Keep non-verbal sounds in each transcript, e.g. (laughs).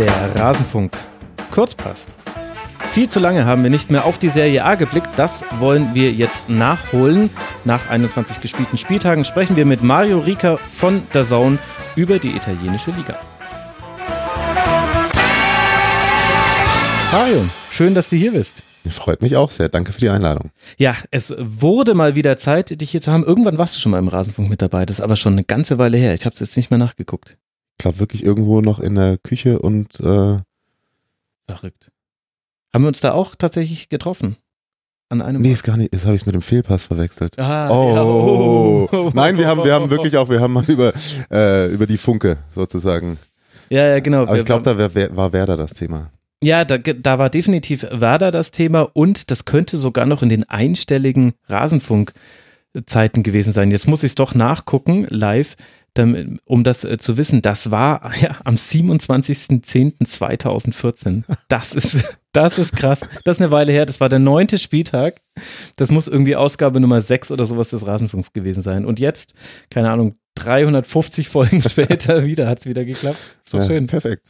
Der Rasenfunk. Kurzpass. Viel zu lange haben wir nicht mehr auf die Serie A geblickt. Das wollen wir jetzt nachholen. Nach 21 gespielten Spieltagen sprechen wir mit Mario Rika von der Zone über die italienische Liga. Mario, schön, dass du hier bist. Freut mich auch sehr. Danke für die Einladung. Ja, es wurde mal wieder Zeit, dich hier zu haben. Irgendwann warst du schon mal im Rasenfunk mit dabei. Das ist aber schon eine ganze Weile her. Ich habe es jetzt nicht mehr nachgeguckt. Ich glaube wirklich irgendwo noch in der Küche und äh verrückt. Haben wir uns da auch tatsächlich getroffen? An einem nee, ist gar nicht. Das habe ich mit dem Fehlpass verwechselt. Ah, oh, ja. oh. (laughs) nein, wir haben, wir haben wirklich auch, wir haben mal über äh, über die Funke sozusagen. Ja, ja, genau. Aber ich glaube, da wär, war Werder das Thema. Ja, da, da war definitiv Werder das Thema und das könnte sogar noch in den einstelligen Rasenfunk-Zeiten gewesen sein. Jetzt muss ich es doch nachgucken, live, damit, um das äh, zu wissen. Das war (laughs) ja am 27.10.2014. Das ist, (laughs) das ist krass. Das ist eine Weile her. Das war der neunte Spieltag. Das muss irgendwie Ausgabe Nummer 6 oder sowas des Rasenfunks gewesen sein. Und jetzt, keine Ahnung, 350 Folgen (laughs) später wieder hat es wieder geklappt. So ja, schön. Perfekt.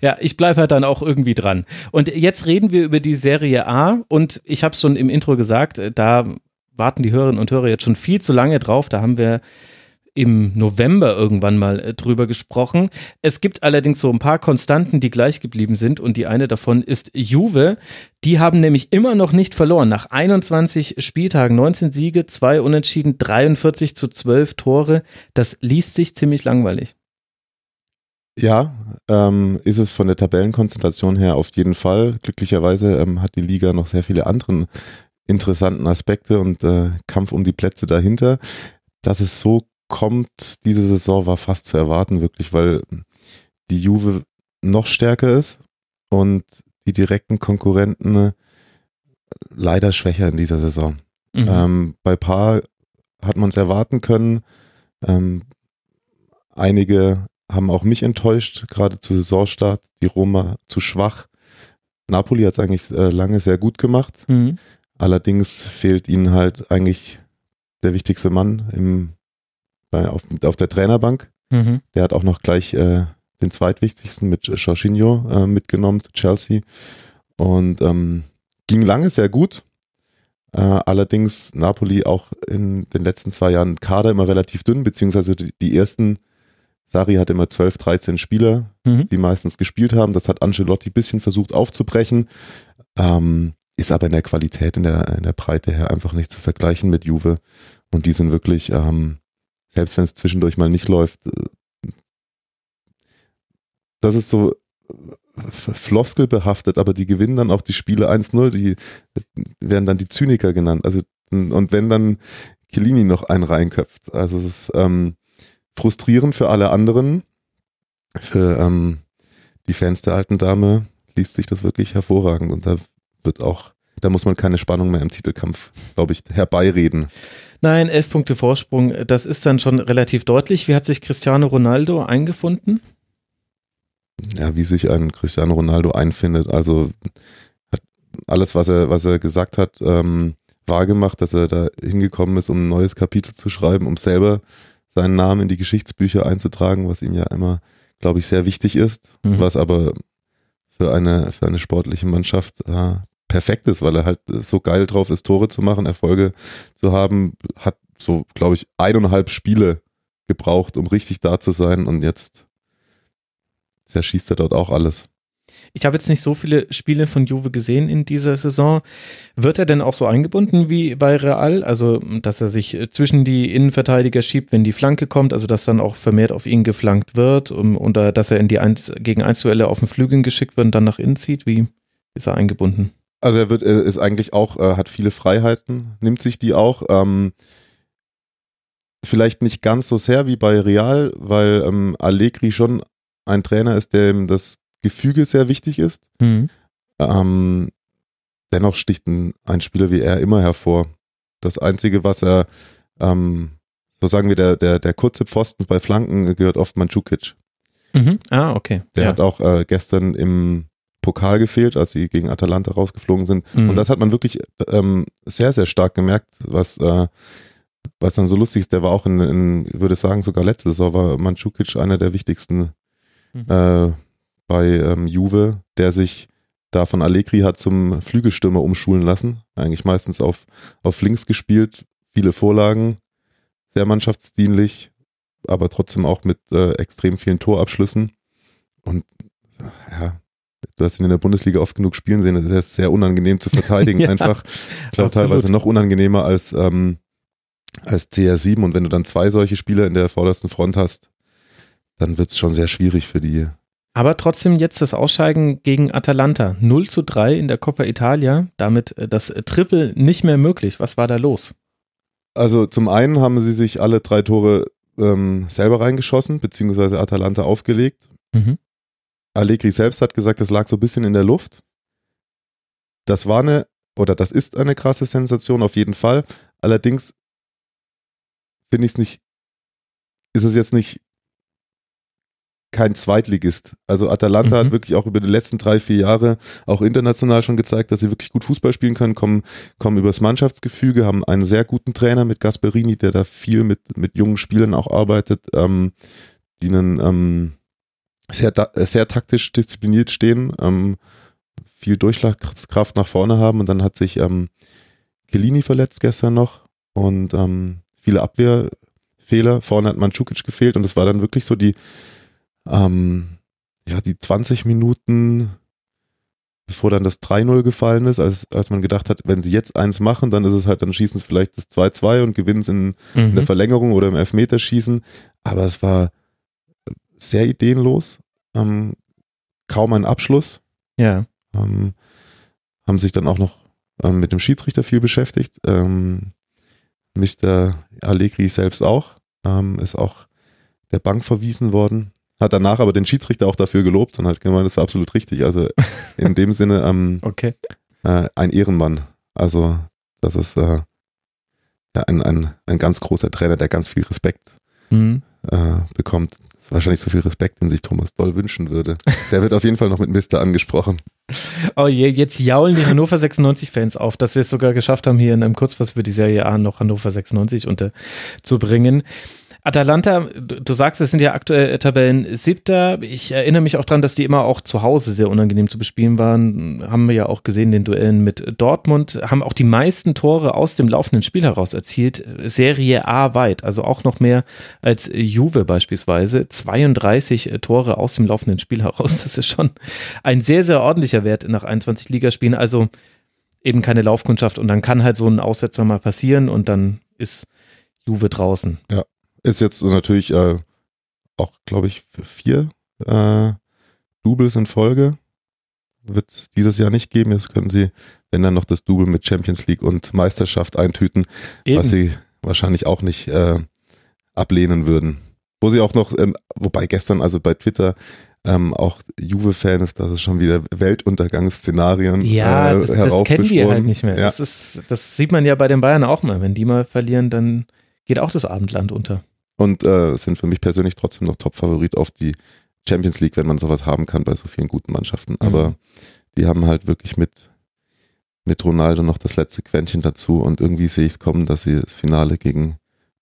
Ja, ich bleibe halt dann auch irgendwie dran. Und jetzt reden wir über die Serie A und ich habe es schon im Intro gesagt, äh, da warten die Hörerinnen und Hörer jetzt schon viel zu lange drauf. Da haben wir im November irgendwann mal äh, drüber gesprochen. Es gibt allerdings so ein paar Konstanten, die gleich geblieben sind und die eine davon ist Juve. Die haben nämlich immer noch nicht verloren. Nach 21 Spieltagen, 19 Siege, 2 Unentschieden, 43 zu 12 Tore. Das liest sich ziemlich langweilig. Ja, ähm, ist es von der Tabellenkonzentration her auf jeden Fall. Glücklicherweise ähm, hat die Liga noch sehr viele anderen interessanten Aspekte und äh, Kampf um die Plätze dahinter. Dass es so kommt, diese Saison war fast zu erwarten, wirklich, weil die Juve noch stärker ist und die direkten Konkurrenten äh, leider schwächer in dieser Saison. Mhm. Ähm, bei Paar hat man es erwarten können. Ähm, einige haben auch mich enttäuscht, gerade zu Saisonstart. Die Roma zu schwach. Napoli hat es eigentlich äh, lange sehr gut gemacht. Mhm. Allerdings fehlt ihnen halt eigentlich der wichtigste Mann im bei, auf, auf der Trainerbank. Mhm. Der hat auch noch gleich äh, den zweitwichtigsten mit Jorginho äh, mitgenommen zu Chelsea. Und ähm, ging lange sehr gut. Äh, allerdings Napoli auch in den letzten zwei Jahren Kader immer relativ dünn, beziehungsweise die, die ersten, Sari hat immer 12, 13 Spieler, mhm. die meistens gespielt haben. Das hat Ancelotti ein bisschen versucht aufzubrechen. Ähm, ist aber in der Qualität, in der, in der Breite her einfach nicht zu vergleichen mit Juve. Und die sind wirklich ähm, selbst wenn es zwischendurch mal nicht läuft, äh, das ist so äh, floskelbehaftet, aber die gewinnen dann auch die Spiele 1-0, die werden dann die Zyniker genannt. Also, und wenn dann Chiellini noch einen reinköpft. Also es ist ähm, frustrierend für alle anderen. Für ähm, die Fans der alten Dame liest sich das wirklich hervorragend und da wird auch, da muss man keine Spannung mehr im Titelkampf, glaube ich, herbeireden. Nein, elf Punkte Vorsprung, das ist dann schon relativ deutlich. Wie hat sich Cristiano Ronaldo eingefunden? Ja, wie sich ein Cristiano Ronaldo einfindet. Also hat alles, was er, was er gesagt hat, ähm, wahrgemacht, dass er da hingekommen ist, um ein neues Kapitel zu schreiben, um selber seinen Namen in die Geschichtsbücher einzutragen, was ihm ja immer, glaube ich, sehr wichtig ist, mhm. was aber für eine, für eine sportliche Mannschaft äh, perfekt ist, weil er halt so geil drauf ist, Tore zu machen, Erfolge zu haben, hat so, glaube ich, eineinhalb Spiele gebraucht, um richtig da zu sein und jetzt zerschießt er dort auch alles. Ich habe jetzt nicht so viele Spiele von Juve gesehen in dieser Saison. Wird er denn auch so eingebunden wie bei Real? Also, dass er sich zwischen die Innenverteidiger schiebt, wenn die Flanke kommt, also dass dann auch vermehrt auf ihn geflankt wird und, oder dass er in die 1 gegen 1 Duelle auf den Flügeln geschickt wird und dann nach innen zieht? Wie ist er eingebunden? Also er wird, ist eigentlich auch, äh, hat viele Freiheiten, nimmt sich die auch. Ähm, vielleicht nicht ganz so sehr wie bei Real, weil ähm, Allegri schon ein Trainer ist, dem das Gefüge sehr wichtig ist. Mhm. Ähm, dennoch sticht ein, ein, Spieler wie er immer hervor. Das Einzige, was er, ähm, so sagen wir, der, der, der kurze Pfosten bei Flanken gehört oft Mandzukic. Mhm. Ah, okay. Der ja. hat auch äh, gestern im Pokal gefehlt, als sie gegen Atalanta rausgeflogen sind. Mhm. Und das hat man wirklich ähm, sehr, sehr stark gemerkt, was, äh, was dann so lustig ist. Der war auch in, in würde sagen, sogar letzte Saison war Mandzukic einer der wichtigsten mhm. äh, bei ähm, Juve, der sich da von Allegri hat zum Flügelstürmer umschulen lassen. Eigentlich meistens auf, auf links gespielt, viele Vorlagen, sehr mannschaftsdienlich, aber trotzdem auch mit äh, extrem vielen Torabschlüssen. Und ja, du hast ihn in der Bundesliga oft genug spielen sehen, der ist sehr unangenehm zu verteidigen (laughs) ja, einfach. Ich glaube teilweise noch unangenehmer als, ähm, als CR7 und wenn du dann zwei solche Spieler in der vordersten Front hast, dann wird es schon sehr schwierig für die. Aber trotzdem jetzt das Ausscheiden gegen Atalanta. 0 zu 3 in der Coppa Italia, damit äh, das Triple nicht mehr möglich. Was war da los? Also zum einen haben sie sich alle drei Tore ähm, selber reingeschossen, beziehungsweise Atalanta aufgelegt. Mhm. Allegri selbst hat gesagt, das lag so ein bisschen in der Luft. Das war eine, oder das ist eine krasse Sensation auf jeden Fall. Allerdings finde ich es nicht, ist es jetzt nicht kein Zweitligist. Also Atalanta mhm. hat wirklich auch über die letzten drei, vier Jahre auch international schon gezeigt, dass sie wirklich gut Fußball spielen können, kommen, kommen übers Mannschaftsgefüge, haben einen sehr guten Trainer mit Gasperini, der da viel mit, mit jungen Spielern auch arbeitet, ähm, die einen ähm, sehr, sehr taktisch diszipliniert stehen, ähm, viel Durchschlagskraft nach vorne haben und dann hat sich ähm, Kellini verletzt gestern noch und ähm, viele Abwehrfehler. Vorne hat Mandzukic gefehlt und es war dann wirklich so die, ähm, ja, die 20 Minuten, bevor dann das 3-0 gefallen ist, als, als man gedacht hat, wenn sie jetzt eins machen, dann ist es halt, dann schießen sie vielleicht das 2-2 und gewinnen es in, mhm. in, der mhm. Verlängerung oder im Elfmeterschießen. Aber es war sehr ideenlos, ähm, kaum ein Abschluss. Ja. Ähm, haben sich dann auch noch ähm, mit dem Schiedsrichter viel beschäftigt. Ähm, Mr. Allegri selbst auch, ähm, ist auch der Bank verwiesen worden. Hat danach aber den Schiedsrichter auch dafür gelobt und hat gemeint, das war absolut richtig. Also in dem Sinne (laughs) ähm, okay. äh, ein Ehrenmann. Also das ist äh, ja, ein, ein, ein ganz großer Trainer, der ganz viel Respekt mhm. äh, bekommt. Ist wahrscheinlich so viel Respekt, den sich Thomas Doll wünschen würde. Der wird auf jeden Fall noch mit Mister angesprochen. (laughs) Oh je, jetzt jaulen die Hannover 96-Fans auf, dass wir es sogar geschafft haben, hier in einem Kurzpass für die Serie A noch Hannover 96 unterzubringen. Atalanta, du sagst, es sind ja aktuell Tabellen siebter. Ich erinnere mich auch daran, dass die immer auch zu Hause sehr unangenehm zu bespielen waren. Haben wir ja auch gesehen, den Duellen mit Dortmund. Haben auch die meisten Tore aus dem laufenden Spiel heraus erzielt. Serie A weit, also auch noch mehr als Juve beispielsweise. 32 Tore aus dem laufenden Spiel heraus. Das ist schon ein sehr, sehr ordentlicher Wert nach 21 Ligaspielen. Also eben keine Laufkundschaft. Und dann kann halt so ein Aussetzer mal passieren und dann ist Juve draußen. Ja, ist jetzt natürlich äh, auch, glaube ich, vier äh, Doubles in Folge. Wird es dieses Jahr nicht geben. Jetzt können sie, wenn dann noch das Double mit Champions League und Meisterschaft eintüten, Eben. was sie wahrscheinlich auch nicht äh, ablehnen würden. Wo sie auch noch, ähm, wobei gestern, also bei Twitter, ähm, auch Juve-Fan ist, dass es schon wieder Weltuntergangsszenarien Ja, äh, das, das kennen die halt nicht mehr. Ja. Das, ist, das sieht man ja bei den Bayern auch mal. Wenn die mal verlieren, dann geht auch das Abendland unter und äh, sind für mich persönlich trotzdem noch Top-Favorit auf die Champions League, wenn man sowas haben kann bei so vielen guten Mannschaften. Mhm. Aber die haben halt wirklich mit, mit Ronaldo noch das letzte Quäntchen dazu und irgendwie sehe ich es kommen, dass sie das Finale gegen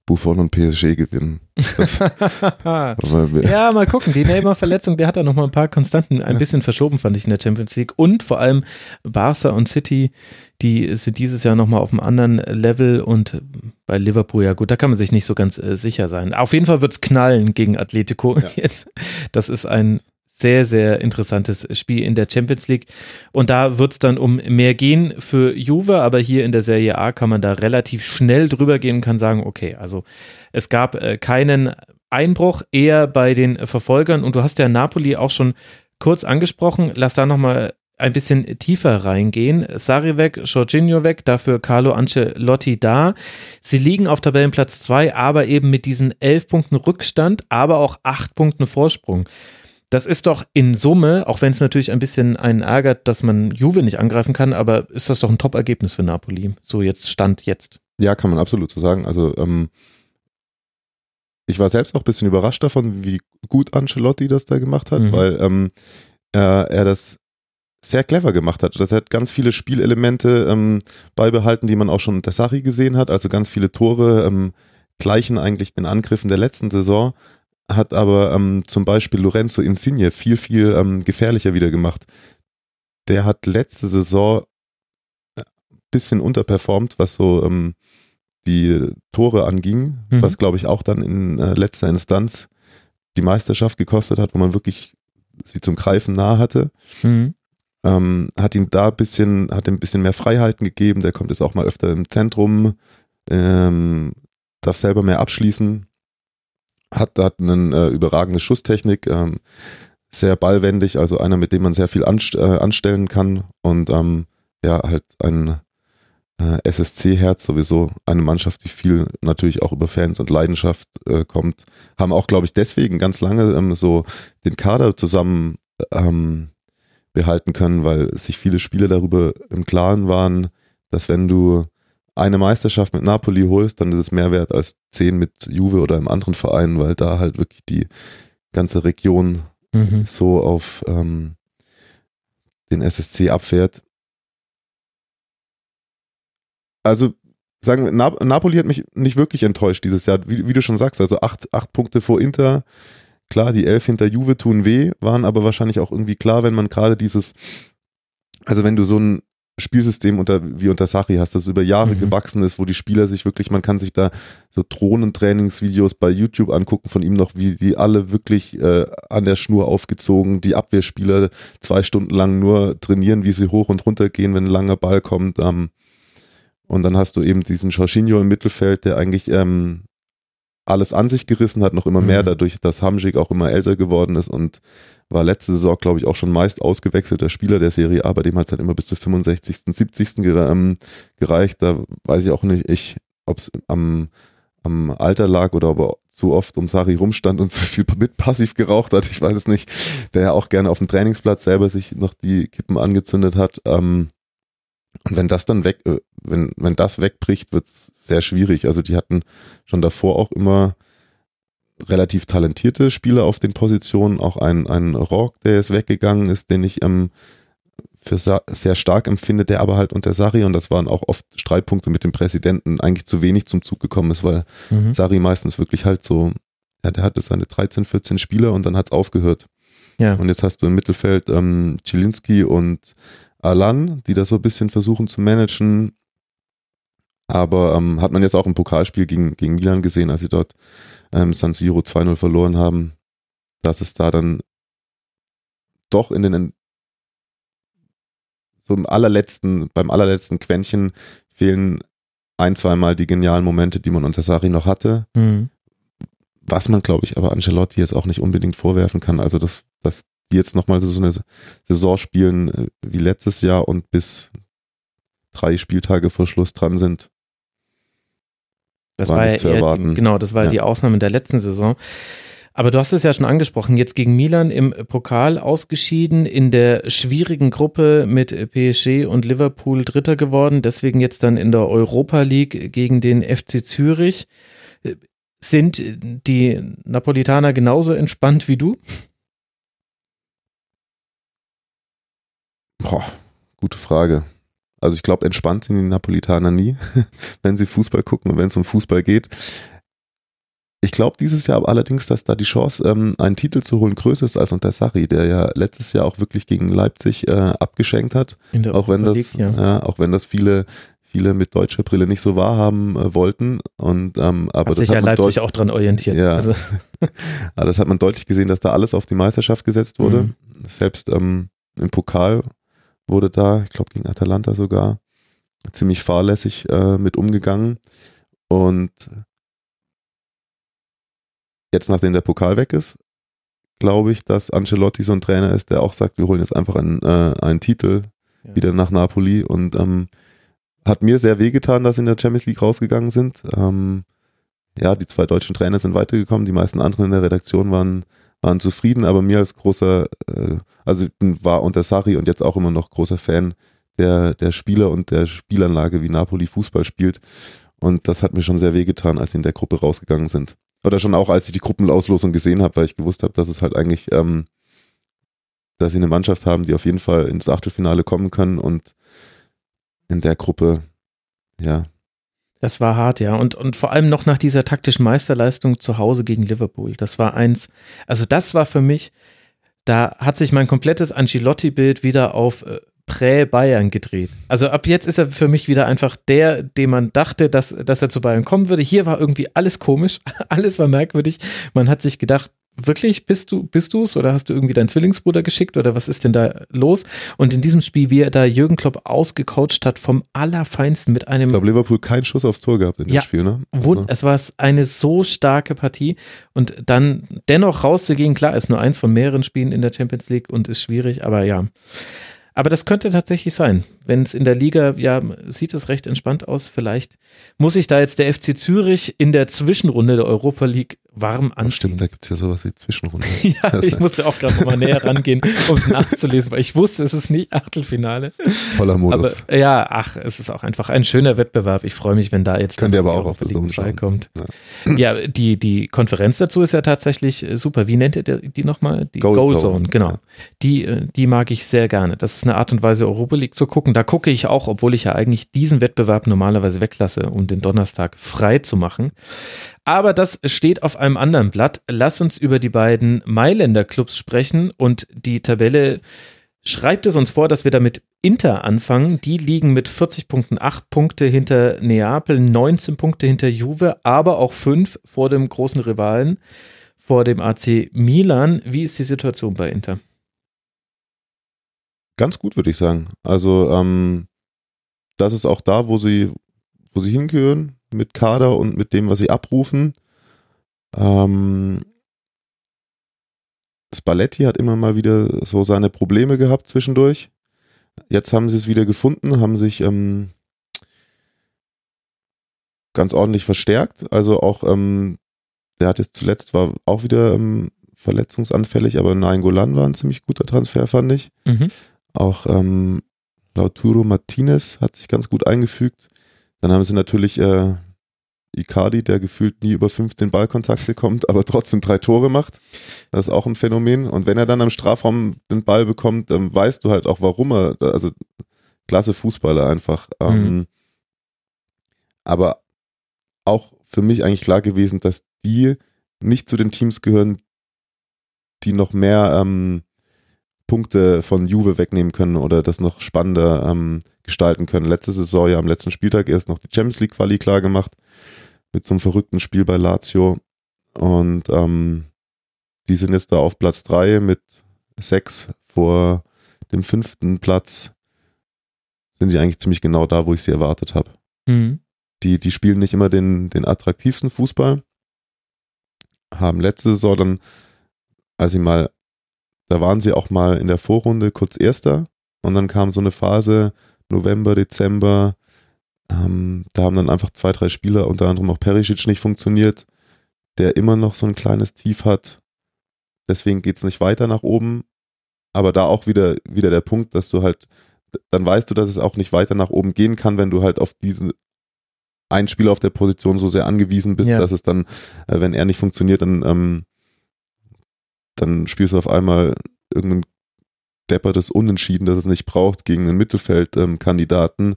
Buffon und PSG gewinnen. (laughs) ja, mal gucken. Die Neymar-Verletzung, der hat da noch mal ein paar Konstanten ein bisschen verschoben, fand ich in der Champions League. Und vor allem Barca und City, die sind dieses Jahr noch mal auf einem anderen Level und bei Liverpool, ja gut, da kann man sich nicht so ganz äh, sicher sein. Auf jeden Fall wird es knallen gegen Atletico ja. (laughs) jetzt. Das ist ein sehr, sehr interessantes Spiel in der Champions League. Und da wird es dann um mehr gehen für Juve, aber hier in der Serie A kann man da relativ schnell drüber gehen und kann sagen, okay, also es gab äh, keinen Einbruch, eher bei den Verfolgern. Und du hast ja Napoli auch schon kurz angesprochen. Lass da nochmal ein bisschen tiefer reingehen. Sari weg, Jorginho weg, dafür Carlo Ancelotti da. Sie liegen auf Tabellenplatz 2, aber eben mit diesen elf Punkten Rückstand, aber auch acht Punkten Vorsprung. Das ist doch in Summe, auch wenn es natürlich ein bisschen einen ärgert, dass man Juve nicht angreifen kann, aber ist das doch ein Top-Ergebnis für Napoli. So jetzt Stand jetzt. Ja, kann man absolut so sagen. Also ähm, ich war selbst auch ein bisschen überrascht davon, wie gut Ancelotti das da gemacht hat, mhm. weil ähm, er, er das sehr clever gemacht hat. Das hat ganz viele Spielelemente ähm, beibehalten, die man auch schon unter Sari gesehen hat. Also ganz viele Tore ähm, gleichen eigentlich den Angriffen der letzten Saison hat aber ähm, zum Beispiel Lorenzo Insigne viel, viel ähm, gefährlicher wieder gemacht. Der hat letzte Saison ein äh, bisschen unterperformt, was so ähm, die Tore anging, mhm. was glaube ich auch dann in äh, letzter Instanz die Meisterschaft gekostet hat, wo man wirklich sie zum Greifen nah hatte. Mhm. Ähm, hat ihm da ein bisschen, hat ihm ein bisschen mehr Freiheiten gegeben. Der kommt jetzt auch mal öfter im Zentrum, ähm, darf selber mehr abschließen, hat, hat eine äh, überragende Schusstechnik, ähm, sehr ballwendig, also einer, mit dem man sehr viel anst äh, anstellen kann und ähm, ja, halt ein äh, SSC-Herz sowieso eine Mannschaft, die viel natürlich auch über Fans und Leidenschaft äh, kommt, haben auch, glaube ich, deswegen ganz lange ähm, so den Kader zusammen ähm, behalten können, weil sich viele Spieler darüber im Klaren waren, dass wenn du eine Meisterschaft mit Napoli holst, dann ist es mehr wert als zehn mit Juve oder einem anderen Verein, weil da halt wirklich die ganze Region mhm. so auf ähm, den SSC abfährt. Also sagen wir, Napoli hat mich nicht wirklich enttäuscht dieses Jahr, wie, wie, du schon sagst, also acht, acht Punkte vor Inter. Klar, die elf hinter Juve tun weh, waren aber wahrscheinlich auch irgendwie klar, wenn man gerade dieses, also wenn du so ein Spielsystem unter, wie unter Sari hast, das über Jahre mhm. gewachsen ist, wo die Spieler sich wirklich, man kann sich da so Drohnentrainingsvideos bei YouTube angucken von ihm noch, wie die alle wirklich äh, an der Schnur aufgezogen, die Abwehrspieler zwei Stunden lang nur trainieren, wie sie hoch und runter gehen, wenn ein langer Ball kommt. Ähm, und dann hast du eben diesen Jorginho im Mittelfeld, der eigentlich ähm, alles an sich gerissen hat, noch immer mehr mhm. dadurch, dass Hamzik auch immer älter geworden ist und war letzte Saison, glaube ich, auch schon meist ausgewechselter Spieler der Serie A, bei dem hat es dann immer bis zu 65., 70. Ähm, gereicht. Da weiß ich auch nicht, ich, ob es am, am Alter lag oder ob er zu oft um Sari rumstand und (laughs) zu viel mit passiv geraucht hat. Ich weiß es nicht. Der ja auch gerne auf dem Trainingsplatz selber sich noch die Kippen angezündet hat. Ähm, und wenn das dann weg, äh, wenn, wenn das wegbricht, wird es sehr schwierig. Also die hatten schon davor auch immer relativ talentierte Spieler auf den Positionen, auch ein, ein Rock, der jetzt weggegangen ist, den ich ähm, für sehr stark empfinde, der aber halt unter Sari, und das waren auch oft Streitpunkte mit dem Präsidenten, eigentlich zu wenig zum Zug gekommen ist, weil mhm. Sari meistens wirklich halt so, ja, der hatte seine 13, 14 Spieler und dann hat es aufgehört. Ja. Und jetzt hast du im Mittelfeld ähm, Zielinski und Alan, die das so ein bisschen versuchen zu managen. Aber ähm, hat man jetzt auch im Pokalspiel gegen, gegen Milan gesehen, als sie dort ähm, San Siro 2-0 verloren haben, dass es da dann doch in den so im allerletzten, beim allerletzten Quäntchen fehlen ein, zweimal die genialen Momente, die man unter Sari noch hatte. Mhm. Was man, glaube ich, aber Ancelotti jetzt auch nicht unbedingt vorwerfen kann. Also, dass, dass die jetzt nochmal so eine Saison spielen äh, wie letztes Jahr und bis drei Spieltage vor Schluss dran sind. Das war, war ja eher, genau, das war ja. die Ausnahme der letzten Saison. Aber du hast es ja schon angesprochen, jetzt gegen Milan im Pokal ausgeschieden, in der schwierigen Gruppe mit PSG und Liverpool Dritter geworden, deswegen jetzt dann in der Europa League gegen den FC Zürich. Sind die Napolitaner genauso entspannt wie du? Boah, gute Frage. Also ich glaube, entspannt sind die Napolitaner nie, (laughs) wenn sie Fußball gucken und wenn es um Fußball geht. Ich glaube dieses Jahr allerdings, dass da die Chance, ähm, einen Titel zu holen, größer ist als unter Sarri, der ja letztes Jahr auch wirklich gegen Leipzig äh, abgeschenkt hat. auch wenn das, League, ja. äh, auch wenn das viele viele mit deutscher Brille nicht so wahrhaben äh, wollten. Und, ähm, aber hat das sich hat ja Leipzig auch dran orientiert. Ja, also. (laughs) aber das hat man deutlich gesehen, dass da alles auf die Meisterschaft gesetzt wurde. Mhm. Selbst ähm, im Pokal wurde da, ich glaube gegen Atalanta sogar, ziemlich fahrlässig äh, mit umgegangen. Und jetzt, nachdem der Pokal weg ist, glaube ich, dass Ancelotti so ein Trainer ist, der auch sagt, wir holen jetzt einfach einen, äh, einen Titel ja. wieder nach Napoli und ähm, hat mir sehr wehgetan, dass sie in der Champions League rausgegangen sind. Ähm, ja, die zwei deutschen Trainer sind weitergekommen, die meisten anderen in der Redaktion waren waren zufrieden, aber mir als großer, äh, also war unter Sari und jetzt auch immer noch großer Fan der, der Spieler und der Spielanlage, wie Napoli Fußball spielt. Und das hat mir schon sehr wehgetan, als sie in der Gruppe rausgegangen sind. Oder schon auch, als ich die Gruppenauslosung gesehen habe, weil ich gewusst habe, dass es halt eigentlich, ähm, dass sie eine Mannschaft haben, die auf jeden Fall ins Achtelfinale kommen können und in der Gruppe, ja, Das war hart, ja. Und, und vor allem noch nach dieser taktischen Meisterleistung zu Hause gegen Liverpool. Das war eins, also das war für mich, da hat sich mein komplettes Ancelotti-Bild wieder auf äh, Prä-Bayern gedreht. Also ab jetzt ist er für mich wieder einfach der, dem man dachte, dass, dass er zu Bayern kommen würde. Hier war irgendwie alles komisch, (laughs) alles war merkwürdig. Man hat sich gedacht, wirklich, bist du bist du's oder hast du irgendwie deinen Zwillingsbruder geschickt oder was ist denn da los? Und in diesem Spiel, wie er da Jürgen Klopp ausgecoacht hat vom allerfeinsten mit einem Ich glaube, Liverpool keinen Schuss aufs Tor gehabt in dem Ja. Spiel, ne? Wund, es war eine so starke Partie und dann dennoch rauszugehen, klar, ist nur eins von mehreren Spielen in der Champions League und ist schwierig, aber ja. Aber das könnte tatsächlich sein. Wenn es in der Liga, ja, sieht es recht entspannt aus. Vielleicht muss sich da jetzt der FC Zürich in der Zwischenrunde der Europa League warm Aber anziehen. Stimmt, da gibt es ja sowas wie Zwischenrunde. (laughs) Ja, ich musste auch gerade mal näher rangehen, um es nachzulesen, weil ich wusste, es ist nicht Achtelfinale. Toller Aber Modus. ja, ach, es ist auch einfach ein schöner Wettbewerb. Ich freue mich, wenn da jetzt Könnt ihr aber auch auf 2 schauen. kommt. Ja, die, die Konferenz dazu ist ja tatsächlich äh, super. Wie nennt ihr die, die nochmal? Die Goal Goal Zone, Zone, genau. ja. Die, äh, die mag ich sehr gerne. Das ist eine Art und Weise, Europa League zu gucken. Da gucke ich auch, obwohl ich ja eigentlich diesen Wettbewerb normalerweise weglasse, um den Donnerstag frei zu machen. Aber das steht auf einem anderen Blatt. Lass uns über die beiden Mailänder Clubs sprechen und die Tabelle schreibt es uns vor, dass wir da mit Inter anfangen. Die liegen mit 40 Punkten, 8 Punkte hinter Neapel, 19 Punkte hinter Juve, aber auch 5 vor dem großen Rivalen, vor dem AC Milan. Wie ist die Situation bei Inter? Ganz gut, würde ich sagen. Also, ähm, das ist auch da, wo sie, wo sie hingehören, mit Kader und mit dem, was sie abrufen. Ähm, Spalletti hat immer mal wieder so seine Probleme gehabt zwischendurch. Jetzt haben sie es wieder gefunden, haben sich ähm, ganz ordentlich verstärkt. Also auch, ähm, der hat jetzt zuletzt war auch wieder ähm, verletzungsanfällig, aber Nain Golan war ein ziemlich guter Transfer, fand ich. Mhm. Auch ähm, Lautaro Martinez hat sich ganz gut eingefügt. Dann haben sie natürlich äh, Icardi, der gefühlt nie über 15 Ballkontakte kommt, (laughs) aber trotzdem drei Tore macht. Das ist auch ein Phänomen. Und wenn er dann am Strafraum den Ball bekommt, dann weißt du halt auch, warum er, also klasse Fußballer einfach. Ähm, aber auch für mich eigentlich klar gewesen, dass die nicht zu den Teams gehören, die noch mehr ähm, Punkte von Juve wegnehmen können oder das noch spannender ähm, gestalten können. Letzte Saison ja am letzten Spieltag erst noch die Champions League Quali klar gemacht mit so einem verrückten Spiel bei Lazio und ähm, die sind jetzt da auf Platz drei mit sechs vor dem fünften Platz sind sie eigentlich ziemlich genau da, wo ich sie erwartet habe. Mhm. Die, die spielen nicht immer den, den attraktivsten Fußball, haben letzte Saison dann, als sie mal, da waren sie auch mal in der Vorrunde kurz Erster und dann kam so eine Phase, November, Dezember, ähm, da haben dann einfach zwei, drei Spieler, unter anderem auch Perisic nicht funktioniert, der immer noch so ein kleines Tief hat. Deswegen geht's nicht weiter nach oben. Aber da auch wieder, wieder der Punkt, dass du halt, dann weißt du, dass es auch nicht weiter nach oben gehen kann, wenn du halt auf diesen einen Spieler auf der Position so sehr angewiesen bist, Ja. dass es dann, äh, wenn er nicht funktioniert, dann, ähm, dann spielst du auf einmal irgendein deppertes Unentschieden, das es nicht braucht, gegen einen Mittelfeldkandidaten,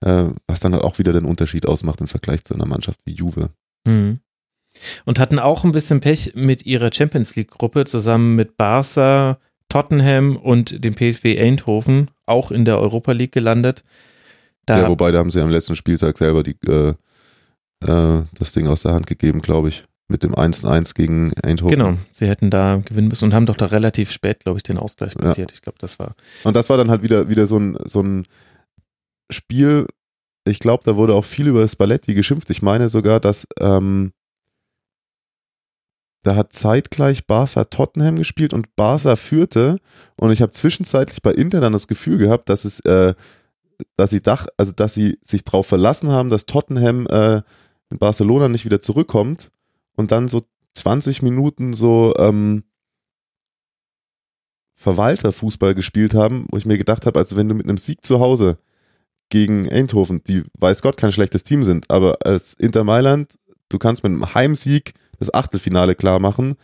äh, was dann halt auch wieder den Unterschied ausmacht im Vergleich zu einer Mannschaft wie Juve. Mhm. Und hatten auch ein bisschen Pech mit ihrer Champions League-Gruppe zusammen mit Barca, Tottenham und dem PSV Eindhoven, auch in der Europa League gelandet. Da Ja, wobei, da haben sie am letzten Spieltag selber die, äh, äh, das Ding aus der Hand gegeben, glaube ich, mit dem 1-1 gegen Eindhoven. Genau, sie hätten da gewinnen müssen und haben doch da relativ spät, glaube ich, den Ausgleich Ja. kassiert. Ich glaube, das war. Und das war dann halt wieder, wieder so ein, so ein Spiel, ich glaube, da wurde auch viel über Spalletti geschimpft. Ich meine sogar, dass ähm, da hat zeitgleich Barca Tottenham gespielt und Barca führte und ich habe zwischenzeitlich bei Inter dann das Gefühl gehabt, dass es, äh, dass sie dach, also dass sie sich darauf verlassen haben, dass Tottenham äh, in Barcelona nicht wieder zurückkommt und dann so 20 Minuten so ähm, Verwalterfußball gespielt haben, wo ich mir gedacht habe, also wenn du mit einem Sieg zu Hause gegen Eindhoven, die weiß Gott kein schlechtes Team sind, aber als Inter Mailand, du kannst mit einem Heimsieg das Achtelfinale klar machen,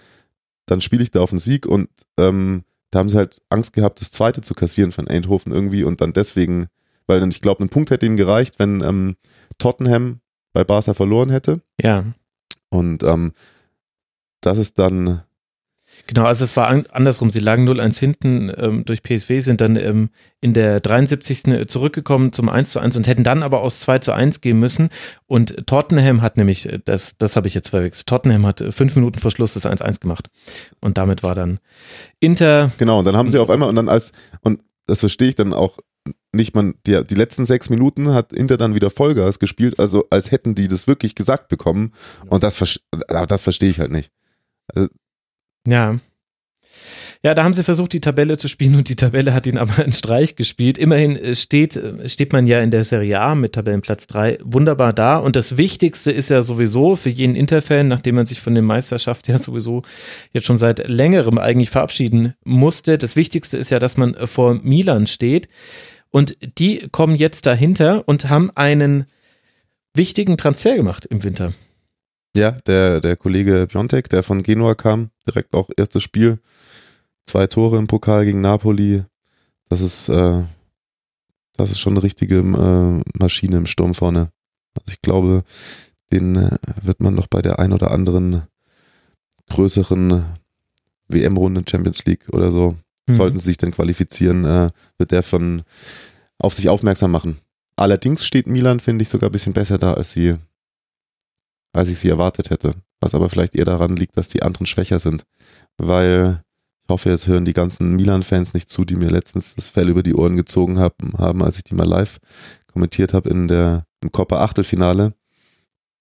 dann spiele ich da auf den Sieg und ähm, da haben sie halt Angst gehabt, das zweite zu kassieren von Eindhoven irgendwie und dann deswegen, weil dann, ich glaube, ein Punkt hätte ihnen gereicht, wenn ähm, Tottenham bei Barca verloren hätte. Ja. Und ähm, das ist dann Genau, also es war an, andersrum. Sie lagen 0-1 hinten ähm, durch PSW, sind dann ähm, in der 73. zurückgekommen zum 1 zu 1 und hätten dann aber aus 2 zu 1 gehen müssen. Und Tottenham hat nämlich, äh, das, das habe ich jetzt verwechselt, Tottenham hat fünf Minuten vor Schluss das 1-1 gemacht. Und damit war dann Inter. Genau, und dann haben sie auf einmal und dann als, und das verstehe ich dann auch nicht, man, die, die letzten sechs Minuten hat Inter dann wieder Vollgas gespielt, also als hätten die das wirklich gesagt bekommen. Und das, das verstehe ich halt nicht. Also, ja. Ja, da haben sie versucht, die Tabelle zu spielen und die Tabelle hat ihn aber einen Streich gespielt. Immerhin äh, steht, äh, steht man ja in der Serie A mit Tabellenplatz 3 wunderbar da. Und das Wichtigste ist ja sowieso für jeden Interfan, nachdem man sich von der Meisterschaft ja sowieso jetzt schon seit längerem eigentlich verabschieden musste. Das Wichtigste ist ja, dass man vor Milan steht. Und die kommen jetzt dahinter und haben einen wichtigen Transfer gemacht im Winter. Ja, der, der Kollege Piontek, der von Genua kam, direkt auch erstes Spiel, zwei Tore im Pokal gegen Napoli. Das ist, äh, das ist schon eine richtige äh, Maschine im Sturm vorne. Also ich glaube, den äh, wird man noch bei der ein oder anderen größeren WM-Runde Champions League oder so, mhm. sollten sie sich dann qualifizieren, äh, wird der von auf sich aufmerksam machen. Allerdings steht Milan, finde ich, sogar ein bisschen besser da, als sie als ich sie erwartet hätte. Was aber vielleicht eher daran liegt, dass die anderen schwächer sind. Weil ich hoffe, jetzt hören die ganzen Milan-Fans nicht zu, die mir letztens das Fell über die Ohren gezogen haben, haben als ich die mal live kommentiert habe in der, im Copper Achtelfinale.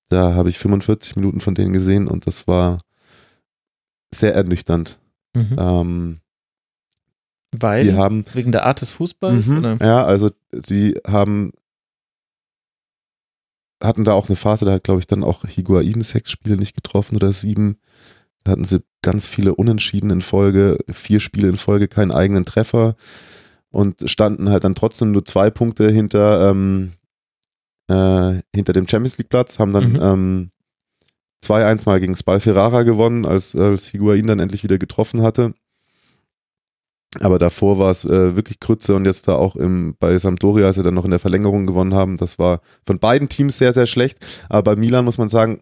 Da habe ich 45 Minuten von denen gesehen und das war sehr ernüchternd. Mhm. Ähm, Weil? Die haben, wegen der Art des Fußballs? Mhm, ja, also sie haben hatten da auch eine Phase, da hat, glaube ich, dann auch Higuain sechs Spiele nicht getroffen oder sieben. Da hatten sie ganz viele Unentschieden in Folge, vier Spiele in Folge, keinen eigenen Treffer und standen halt dann trotzdem nur zwei Punkte hinter, ähm, äh, hinter dem Champions League Platz, haben dann mhm. ähm, 2-1 mal gegen Spal Ferrara gewonnen, als, als Higuain dann endlich wieder getroffen hatte. Aber davor war es äh, wirklich Krütze und jetzt da auch im, bei Sampdoria, als sie dann noch in der Verlängerung gewonnen haben, das war von beiden Teams sehr, sehr schlecht. Aber bei Milan muss man sagen,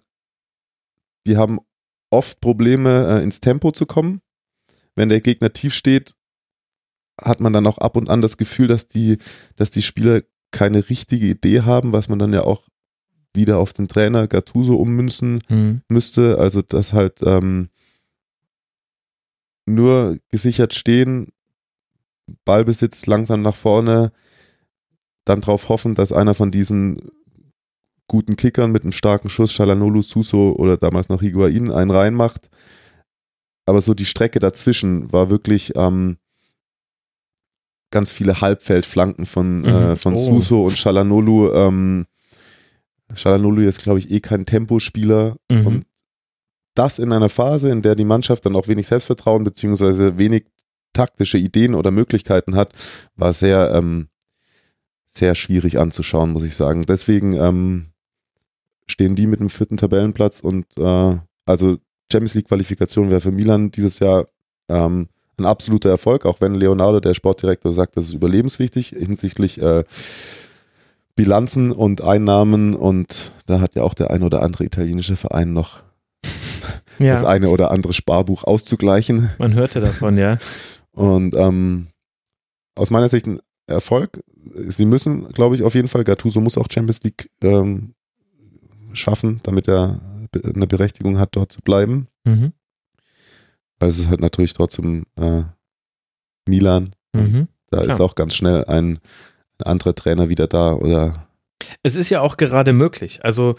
die haben oft Probleme, äh, ins Tempo zu kommen. Wenn der Gegner tief steht, hat man dann auch ab und an das Gefühl, dass die, dass die Spieler keine richtige Idee haben, was man dann ja auch wieder auf den Trainer Gattuso ummünzen mhm. müsste. Also, dass halt ähm, nur gesichert stehen Ballbesitz langsam nach vorne, dann darauf hoffen, dass einer von diesen guten Kickern mit einem starken Schuss, Shalanolu, Suso oder damals noch Higuain, einen reinmacht. Aber so die Strecke dazwischen war wirklich ähm, ganz viele Halbfeldflanken von, mhm. äh, von oh. Suso und Shalanolu. Ähm, Shalanolu ist, glaube ich, eh kein Tempospieler. Mhm. Und das in einer Phase, in der die Mannschaft dann auch wenig Selbstvertrauen beziehungsweise wenig taktische Ideen oder Möglichkeiten hat, war sehr, ähm, sehr schwierig anzuschauen, muss ich sagen. Deswegen ähm, stehen die mit dem vierten Tabellenplatz und äh, also Champions League Qualifikation wäre für Milan dieses Jahr ähm, ein absoluter Erfolg, auch wenn Leonardo, der Sportdirektor, sagt, das ist überlebenswichtig hinsichtlich äh, Bilanzen und Einnahmen und da hat ja auch der ein oder andere italienische Verein noch ja. das eine oder andere Sparbuch auszugleichen. Man hörte davon, ja. (laughs) Und ähm, aus meiner Sicht ein Erfolg. Sie müssen, glaube ich, auf jeden Fall, Gattuso muss auch Champions League ähm, schaffen, damit er eine Berechtigung hat, dort zu bleiben. Mhm. Weil es ist halt natürlich trotzdem äh, Milan. Mhm. Da Klar. ist auch ganz schnell ein, ein anderer Trainer wieder da oder. Es ist ja auch gerade möglich. Also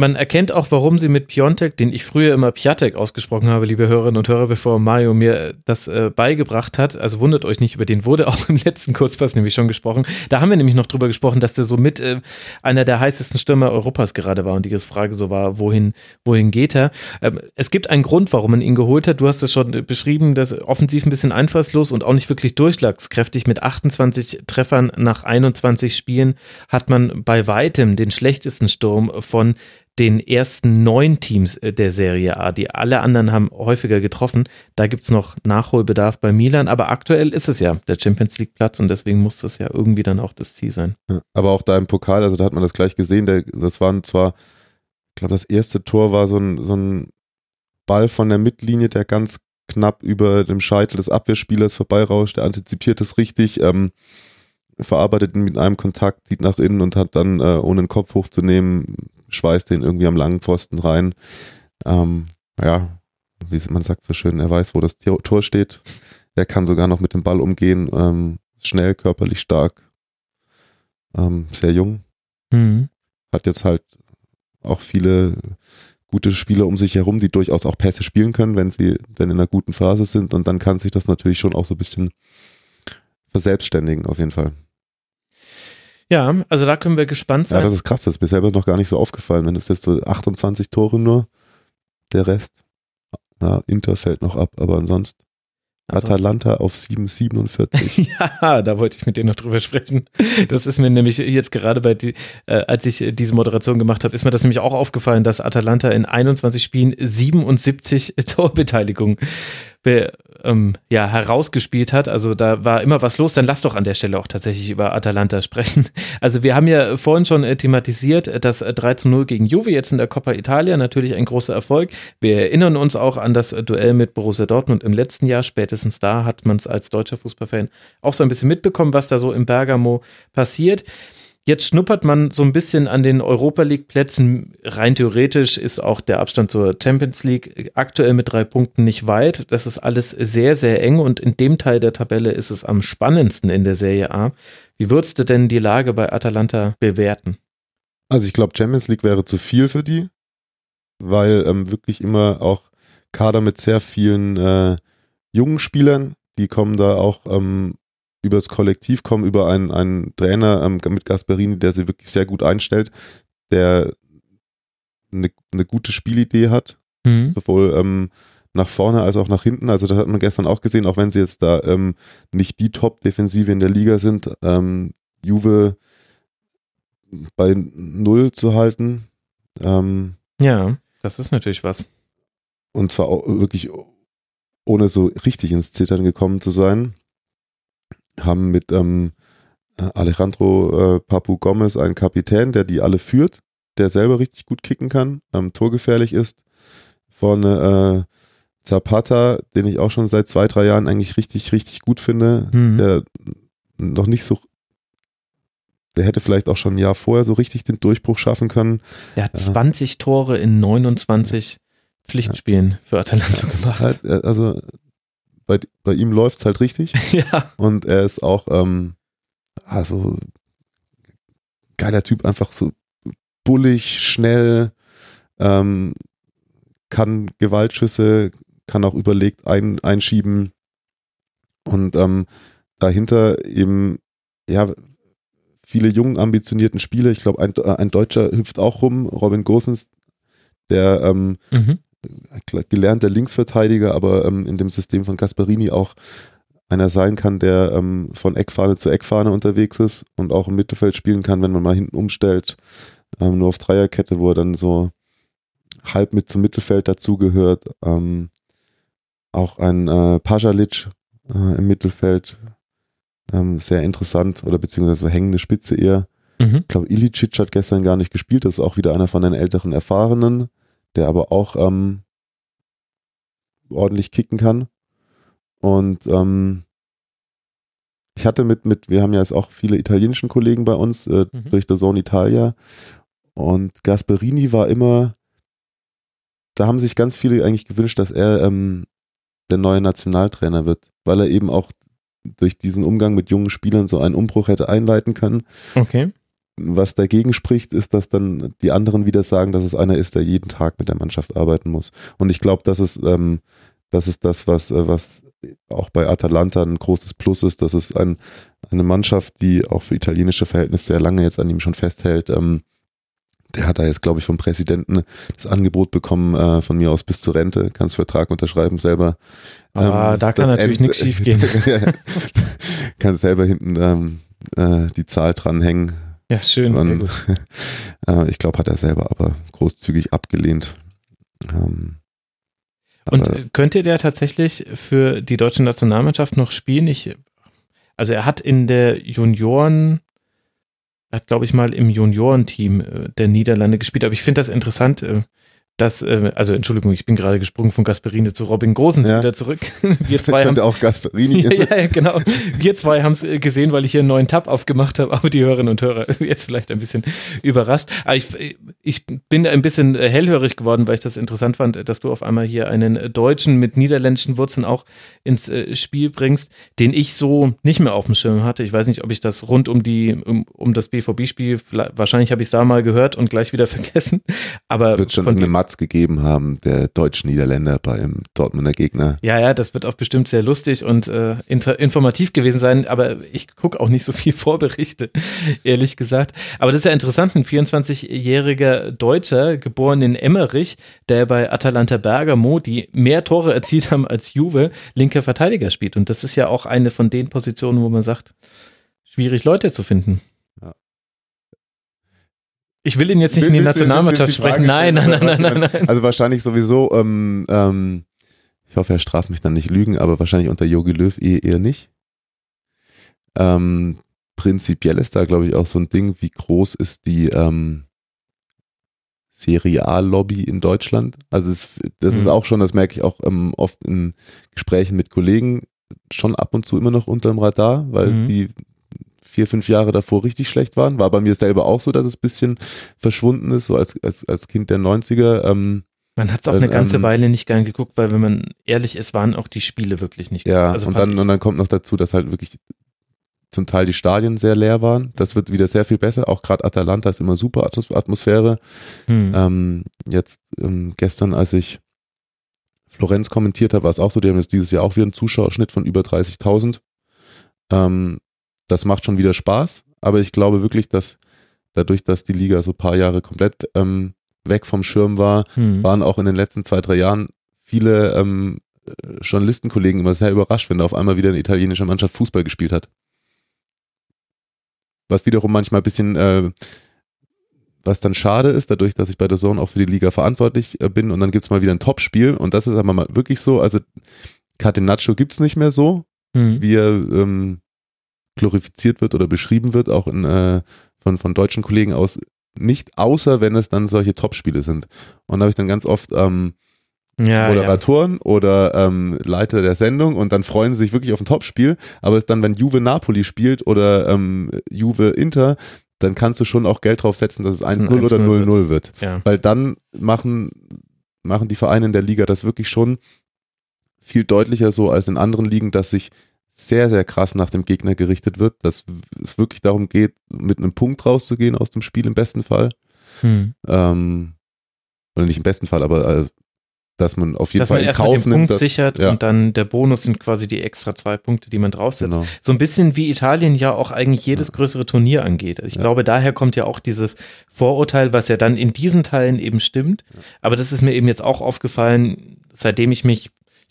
man erkennt auch, warum sie mit Piontek, den ich früher immer Piatek ausgesprochen habe, liebe Hörerinnen und Hörer, bevor Mario mir das äh, beigebracht hat. Also wundert euch nicht, über den wurde auch (laughs) im letzten Kurzpass nämlich schon gesprochen. Da haben wir nämlich noch drüber gesprochen, dass der so mit äh, einer der heißesten Stürmer Europas gerade war und die Frage so war, wohin, wohin geht er? Ähm, es gibt einen Grund, warum man ihn geholt hat. Du hast es schon beschrieben, dass offensiv ein bisschen einfallslos und auch nicht wirklich durchschlagskräftig. Mit 28 Treffern nach 21 Spielen hat man bei weitem den schlechtesten Sturm von den ersten neun Teams äh, der Serie A. Die alle anderen haben häufiger getroffen. Da gibt es noch Nachholbedarf bei Milan, aber aktuell ist es ja der Champions League Platz und deswegen muss das ja irgendwie dann auch das Ziel sein. Aber auch da im Pokal, also da hat man das gleich gesehen, der, das waren zwar, ich glaube, das erste Tor war so ein, so ein Ball von der Mittellinie, der ganz knapp über dem Scheitel des Abwehrspielers vorbeirauscht, der antizipiert es richtig, ähm, verarbeitet ihn mit einem Kontakt, zieht nach innen und hat dann, äh, ohne den Kopf hochzunehmen, schweißt den irgendwie am langen Pfosten rein. Ähm, ja, wie man sagt so schön, er weiß, wo das Tor steht. Er kann sogar noch mit dem Ball umgehen, ähm, schnell, körperlich stark, ähm, sehr jung. Mhm. Hat jetzt halt auch viele gute Spieler um sich herum, die durchaus auch Pässe spielen können, wenn sie denn in einer guten Phase sind. Und dann kann sich das natürlich schon auch so ein bisschen verselbstständigen, auf jeden Fall. Ja, also da können wir gespannt sein. Ja, das ist krass, das ist mir selber noch gar nicht so aufgefallen. Wenn es jetzt so 28 Tore nur, der Rest, ja, Inter fällt noch ab, aber ansonsten. Also, Atalanta auf 7,47. (laughs) ja, da wollte ich mit dir noch drüber sprechen. Das ist mir nämlich jetzt gerade bei, die, äh, als ich diese Moderation gemacht habe, ist mir das nämlich auch aufgefallen, dass Atalanta in 21 Spielen 77 (laughs) Torbeteiligung be, ähm, ja, herausgespielt hat. Also da war immer was los. Dann lass doch an der Stelle auch tatsächlich über Atalanta sprechen. (laughs) Also wir haben ja vorhin schon äh, thematisiert, das 3 zu 0 gegen Juve jetzt in der Coppa Italia. Natürlich ein großer Erfolg. Wir erinnern uns auch an das Duell mit Borussia Dortmund im letzten Jahr. Spätestens da hat man es als deutscher Fußballfan auch so ein bisschen mitbekommen, was da so im Bergamo passiert. Jetzt schnuppert man so ein bisschen an den Europa League Plätzen. Rein theoretisch ist auch der Abstand zur Champions League aktuell mit drei Punkten nicht weit. Das ist alles sehr, sehr eng und in dem Teil der Tabelle ist es am spannendsten in der Serie A. Wie würdest du denn die Lage bei Atalanta bewerten? Also ich glaube, Champions League wäre zu viel für die, weil ähm, wirklich immer auch Kader mit sehr vielen äh, jungen Spielern, die kommen da auch ähm, übers Kollektiv kommen, über einen, einen Trainer ähm, mit Gasperini, der sie wirklich sehr gut einstellt, der eine, eine gute Spielidee hat, mhm. sowohl ähm, nach vorne als auch nach hinten. Also das hat man gestern auch gesehen, auch wenn sie jetzt da ähm, nicht die Top-Defensive in der Liga sind, ähm, Juve bei Null zu halten. Ähm, ja, das ist natürlich was. Und zwar auch wirklich ohne so richtig ins Zittern gekommen zu sein haben mit ähm, Alejandro äh, Papu Gomez einen Kapitän, der die alle führt, der selber richtig gut kicken kann, ähm, torgefährlich ist. Vorne äh, Zapata, den ich auch schon seit zwei, drei Jahren eigentlich richtig, richtig gut finde, mhm. der noch nicht so der hätte vielleicht auch schon ein Jahr vorher so richtig den Durchbruch schaffen können. Er hat 20 Tore in 29 Pflichtspielen für Atalanta gemacht. Äh, also bei, bei ihm läuft es halt richtig. (laughs) ja. Und er ist auch, ähm, also geiler Typ, einfach so bullig, schnell, ähm, kann Gewaltschüsse, kann auch überlegt ein, einschieben. Und ähm, dahinter eben, ja, viele jungen, ambitionierten Spieler. Ich glaube, ein, ein Deutscher hüpft auch rum, Robin Gosens, der ähm, mhm gelernter Linksverteidiger, aber ähm, in dem System von Gasparini auch einer sein kann, der ähm, von Eckfahne zu Eckfahne unterwegs ist und auch im Mittelfeld spielen kann, wenn man mal hinten umstellt, ähm, nur auf Dreierkette, wo er dann so halb mit zum Mittelfeld dazugehört. Ähm, auch ein äh, Pajalic äh, im Mittelfeld, ähm, sehr interessant oder beziehungsweise hängende Spitze eher. Mhm. Ich glaube, Ilicic hat gestern gar nicht gespielt, das ist auch wieder einer von den älteren Erfahrenen der aber auch ähm, ordentlich kicken kann. Und ähm, ich hatte mit, mit, wir haben ja jetzt auch viele italienischen Kollegen bei uns äh, mhm. durch der Zone Italia und Gasperini war immer, da haben sich ganz viele eigentlich gewünscht, dass er ähm, der neue Nationaltrainer wird, weil er eben auch durch diesen Umgang mit jungen Spielern so einen Umbruch hätte einleiten können. Okay. Was dagegen spricht, ist, dass dann die anderen wieder sagen, dass es einer ist, der jeden Tag mit der Mannschaft arbeiten muss. Und ich glaube, das ist, ähm, das ist das, was, äh, was auch bei Atalanta ein großes Plus ist. Das ist ein, eine Mannschaft, die auch für italienische Verhältnisse sehr lange jetzt an ihm schon festhält. Ähm, der hat da jetzt, glaube ich, vom Präsidenten das Angebot bekommen, äh, von mir aus bis zur Rente, kannst Vertrag unterschreiben selber. Ähm, da kann natürlich End nichts schief gehen. (laughs) kannst selber hinten ähm, äh, die Zahl dranhängen Ja, schön, gut. (laughs) äh, ich glaube, hat er selber aber großzügig abgelehnt. Ähm, Und aber- könnte der tatsächlich für die deutsche Nationalmannschaft noch spielen? Ich, also er hat in der Junioren, er hat glaube ich mal im Juniorenteam äh, der Niederlande gespielt, aber ich finde das interessant, äh, dass, äh, also Entschuldigung, ich bin gerade gesprungen von Gasperini zu Robin Gosens Ja. wieder zurück. (laughs) Wir zwei (laughs) haben auch Gasperini. (laughs) ja, ja, genau. Wir zwei haben es gesehen, weil ich hier einen neuen Tab aufgemacht habe, aber die Hörerinnen und Hörer jetzt vielleicht ein bisschen überrascht. Aber ich, ich bin ein bisschen hellhörig geworden, weil ich das interessant fand, dass du auf einmal hier einen Deutschen mit niederländischen Wurzeln auch ins äh, Spiel bringst, den ich so nicht mehr auf dem Schirm hatte. Ich weiß nicht, ob ich das rund um die, um, um das BVB-Spiel, wahrscheinlich habe ich es da mal gehört und gleich wieder vergessen. Aber Wird schon von eine Matz gegeben haben, der deutsch-Niederländer beim Dortmunder Gegner. Ja, ja, das wird auch bestimmt sehr lustig und äh, informativ gewesen sein, aber ich gucke auch nicht so viel (laughs) Vorberichte, ehrlich gesagt. Aber das ist ja interessant, ein 24-jähriger Deutscher, geboren in Emmerich, der bei Atalanta Bergamo, die mehr Tore erzielt haben als Juve, linker Verteidiger spielt. Und das ist ja auch eine von den Positionen, wo man sagt, schwierig Leute zu finden. Ich will ihn jetzt nicht in die Nationalmannschaft sprechen. Nein, nein, nein, nein, nein. Also wahrscheinlich sowieso, ähm, ähm, ich hoffe, er straft mich dann nicht lügen, aber wahrscheinlich unter Yogi Löw eher, eher nicht. Ähm, prinzipiell ist da, glaube ich, auch so ein Ding, wie groß ist die ähm, Serie A-Lobby in Deutschland. Also es, das ist Mhm. auch schon, das merke ich auch ähm, oft in Gesprächen mit Kollegen, schon ab und zu immer noch unterm Radar, weil Mhm. die vier, fünf Jahre davor richtig schlecht waren. War bei mir selber auch so, dass es ein bisschen verschwunden ist, so als, als, als Kind der 90er. Ähm, Man hat es auch eine ganze ähm, Weile nicht gern geguckt, weil wenn man ehrlich ist, waren auch die Spiele wirklich nicht gut. ja, Also und dann, und dann kommt noch dazu, dass halt wirklich zum Teil die Stadien sehr leer waren. Das wird wieder sehr viel besser. Auch gerade Atalanta ist immer super Atmos- Atmosphäre. Hm. Ähm, jetzt ähm, gestern, als ich Florenz kommentiert habe, war es auch so, die haben jetzt dieses Jahr auch wieder einen Zuschauerschnitt von über 30.000. Ähm, das macht schon wieder Spaß, aber ich glaube wirklich, dass dadurch, dass die Liga so ein paar Jahre komplett ähm, weg vom Schirm war, Hm. waren auch in den letzten zwei, drei Jahren viele ähm, äh, Journalistenkollegen immer sehr überrascht, wenn da auf einmal wieder eine italienische Mannschaft Fußball gespielt hat. Was wiederum manchmal ein bisschen, äh, was dann schade ist, dadurch, dass ich bei der Zone auch für die Liga verantwortlich äh, bin und dann gibt's mal wieder ein Topspiel und das ist aber mal wirklich so, also Catenaccio gibt's nicht mehr so, Hm. wie er ähm, glorifiziert wird oder beschrieben wird, auch in, äh, von, von deutschen Kollegen aus, nicht, außer wenn es dann solche Topspiele sind. Und da habe ich dann ganz oft ähm, ja, ja. Moderatoren oder ähm, Leiter der Sendung und dann freuen sie sich wirklich auf ein Topspiel, aber es ist dann, wenn Juve Napoli spielt oder ähm, Juve Inter, dann kannst du schon auch Geld drauf setzen, dass es Dass es 1-0 ein oder 1-0 0-0 wird. ja. Weil dann machen, machen die Vereine in der Liga das wirklich schon viel deutlicher so als in anderen Ligen, dass sich sehr, sehr krass nach dem Gegner gerichtet wird, dass es wirklich darum geht, mit einem Punkt rauszugehen aus dem Spiel im besten Fall. Hm. Ähm, oder nicht im besten Fall, aber äh, dass man auf jeden Dass Fall in Kauf den nimmt. Punkt dass- sichert ja. und dann der Bonus sind quasi die extra zwei Punkte, die man draufsetzt. Genau. So ein bisschen wie Italien ja auch eigentlich jedes größere Turnier angeht. Also Ich Ja. glaube, daher kommt ja auch dieses Vorurteil, was ja dann in diesen Teilen eben stimmt. Aber das ist mir eben jetzt auch aufgefallen, seitdem ich mich, ich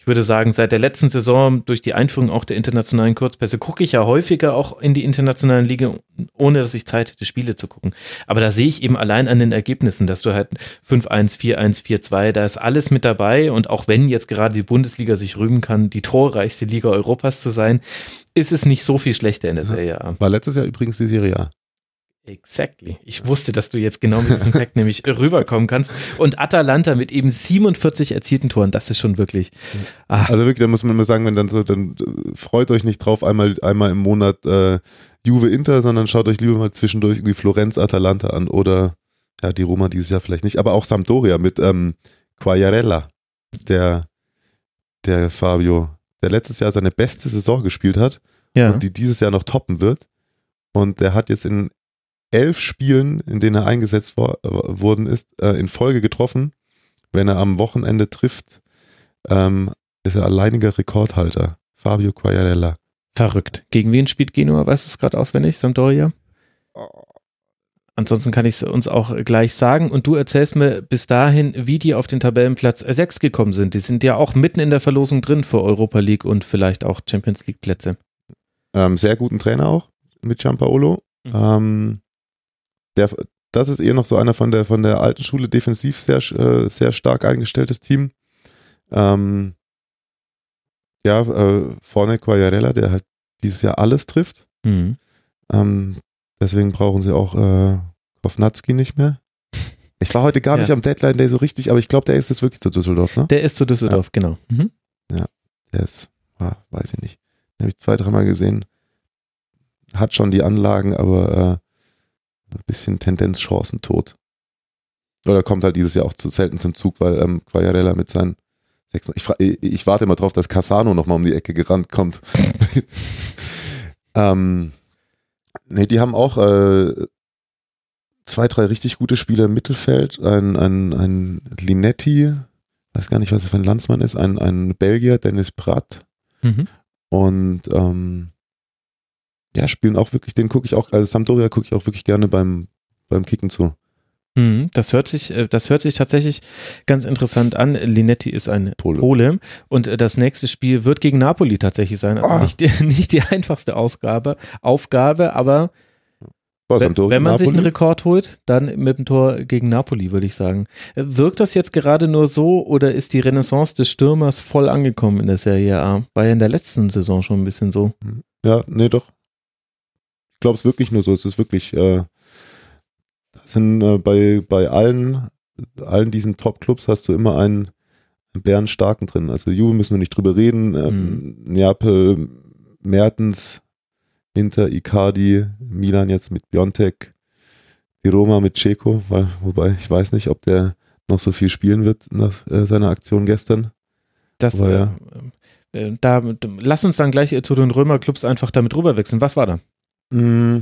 würde sagen, seit der letzten Saison durch die Einführung auch der internationalen Kurzpässe gucke ich ja häufiger auch in die internationalen Liga, ohne dass ich Zeit hätte, Spiele zu gucken. Aber da sehe ich eben allein an den Ergebnissen, dass du halt 5-1, 4-1, 4-2, da ist alles mit dabei. Und auch wenn jetzt gerade die Bundesliga sich rühmen kann, die torreichste Liga Europas zu sein, ist es nicht so viel schlechter in der Serie A. War letztes Jahr übrigens die Serie A. Exactly. Ich wusste, dass du jetzt genau mit diesem Fact (laughs) nämlich rüberkommen kannst. Und Atalanta mit eben 47 erzielten Toren, das ist schon wirklich. Ah, Also wirklich, da muss man immer sagen, wenn dann so, dann äh, freut euch nicht drauf, einmal, einmal im Monat äh, Juve Inter, sondern schaut euch lieber mal zwischendurch irgendwie Florenz Atalanta an oder ja, die Roma dieses Jahr vielleicht nicht, aber auch Sampdoria mit ähm, Quagliarella, der, der Fabio, der letztes Jahr seine beste Saison gespielt hat ja. und die dieses Jahr noch toppen wird. Und der hat jetzt in elf Spielen, in denen er eingesetzt wo- worden ist, äh, in Folge getroffen. Wenn er am Wochenende trifft, ähm, ist er alleiniger Rekordhalter. Fabio Quagliarella. Verrückt. Gegen wen spielt Genua? Weißt du es gerade auswendig? Sampdoria? Ansonsten kann ich es uns auch gleich sagen. Und du erzählst mir bis dahin, wie die auf den Tabellenplatz 6 gekommen sind. Die sind ja auch mitten in der Verlosung drin für Europa League und vielleicht auch Champions League Plätze. Ähm, sehr guten Trainer auch mit Giampaolo. Mhm. Ähm, der, das ist eher noch so einer von der, von der alten Schule, defensiv sehr, äh, sehr stark eingestelltes Team. Ähm, ja, äh, vorne Quagliarella, der halt dieses Jahr alles trifft. Mhm. Ähm, deswegen brauchen sie auch äh, Kovnatski nicht mehr. (laughs) Ich war heute gar Ja. nicht am Deadline Day so richtig, aber ich glaube, der ist jetzt wirklich zu Düsseldorf, ne? Der ist zu Düsseldorf, genau. Mhm. Der ist, ah, weiß ich nicht. Den habe ich zwei, dreimal gesehen. Hat schon die Anlagen, aber äh, ein bisschen Tendenz chancentot. Oder kommt halt dieses Jahr auch zu selten zum Zug, weil ähm, Quagliarella mit seinen sechs, ich, ich, warte immer drauf, dass Casano nochmal um die Ecke gerannt kommt. (laughs) ähm, nee, die haben auch äh, zwei, drei richtig gute Spieler im Mittelfeld. Ein, ein, ein Linetti, weiß gar nicht, was das für ein Landsmann ist, ein, ein Belgier, Dennis Pratt. Mhm. Und ähm, ja, spielen auch wirklich, den gucke ich auch, also Sampdoria gucke ich auch wirklich gerne beim, beim Kicken zu. Mhm. Das hört sich, äh, das hört sich tatsächlich ganz interessant an. Linetti ist ein Pole. Pole und äh, das nächste Spiel wird gegen Napoli tatsächlich sein. Also Ah. nicht, die, (laughs) nicht die einfachste Ausgabe, Aufgabe, aber Boah, wenn, wenn man sich einen. Rekord holt, dann mit dem Tor gegen Napoli, würde ich sagen. Äh, Wirkt das jetzt gerade nur so oder ist die Renaissance des Stürmers voll angekommen in der Serie A? War ja in der letzten Saison schon ein bisschen so. Ja, nee, doch. Ich glaube es wirklich nur so. Es ist wirklich, äh, sind äh, bei, bei allen, allen diesen Top-Clubs hast du immer einen Bärenstarken drin. Also Juve müssen wir nicht drüber reden. Ähm, Neapel, Mertens, Inter, Icardi, Milan jetzt mit Biontek, die Roma mit Ceco, weil, wobei ich weiß nicht, ob der noch so viel spielen wird nach äh, seiner Aktion gestern. Das, Aber ja. äh, äh, da, lass uns dann gleich äh, zu den Römerclubs einfach damit rüberwechseln. Was war da? Mm.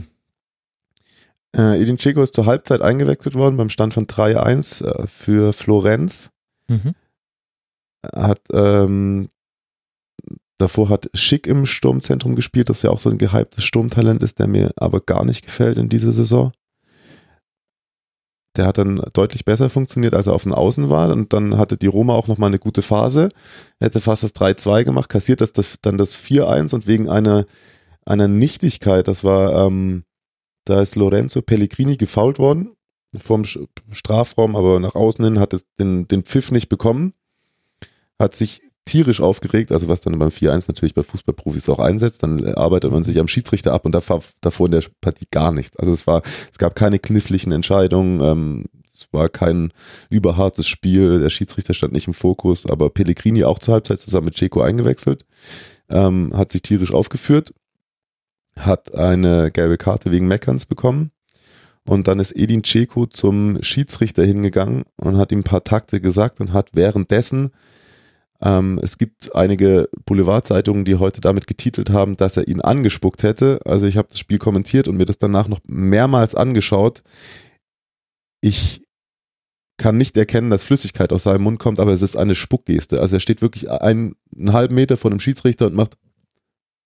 Äh, Edin Dzeko ist zur Halbzeit eingewechselt worden beim Stand von 3-1 äh, für Florenz. Mhm. Hat ähm, davor hat Schick im Sturmzentrum gespielt, das ja auch so ein gehyptes Sturmtalent ist, der mir aber gar nicht gefällt in dieser Saison. Der hat dann deutlich besser funktioniert, als er auf den Außen war. Und dann hatte die Roma auch nochmal eine gute Phase. Er hätte fast das 3-2 gemacht, kassiert das, das dann das 4-1 und wegen einer, einer Nichtigkeit, das war, ähm, da ist Lorenzo Pellegrini gefault worden vom Strafraum, aber nach außen hin hat es den, den Pfiff nicht bekommen, hat sich tierisch aufgeregt, also was dann beim 4-1 natürlich bei Fußballprofis auch einsetzt, dann arbeitet man sich am Schiedsrichter ab und da war davor in der Partie gar nichts. Also es war, es gab keine kniffligen Entscheidungen, ähm, es war kein überhartes Spiel, der Schiedsrichter stand nicht im Fokus, aber Pellegrini auch zur Halbzeit zusammen mit Ceco eingewechselt, ähm, hat sich tierisch aufgeführt, hat eine gelbe Karte wegen Meckerns bekommen und dann ist Edin Ceco zum Schiedsrichter hingegangen und hat ihm ein paar Takte gesagt und hat währenddessen ähm, es gibt einige Boulevardzeitungen, die heute damit getitelt haben, dass er ihn angespuckt hätte. Also ich habe das Spiel kommentiert und mir das danach noch mehrmals angeschaut. Ich kann nicht erkennen, dass Flüssigkeit aus seinem Mund kommt, aber es ist eine Spuckgeste. Also er steht wirklich einen, einen halben Meter vor dem Schiedsrichter und macht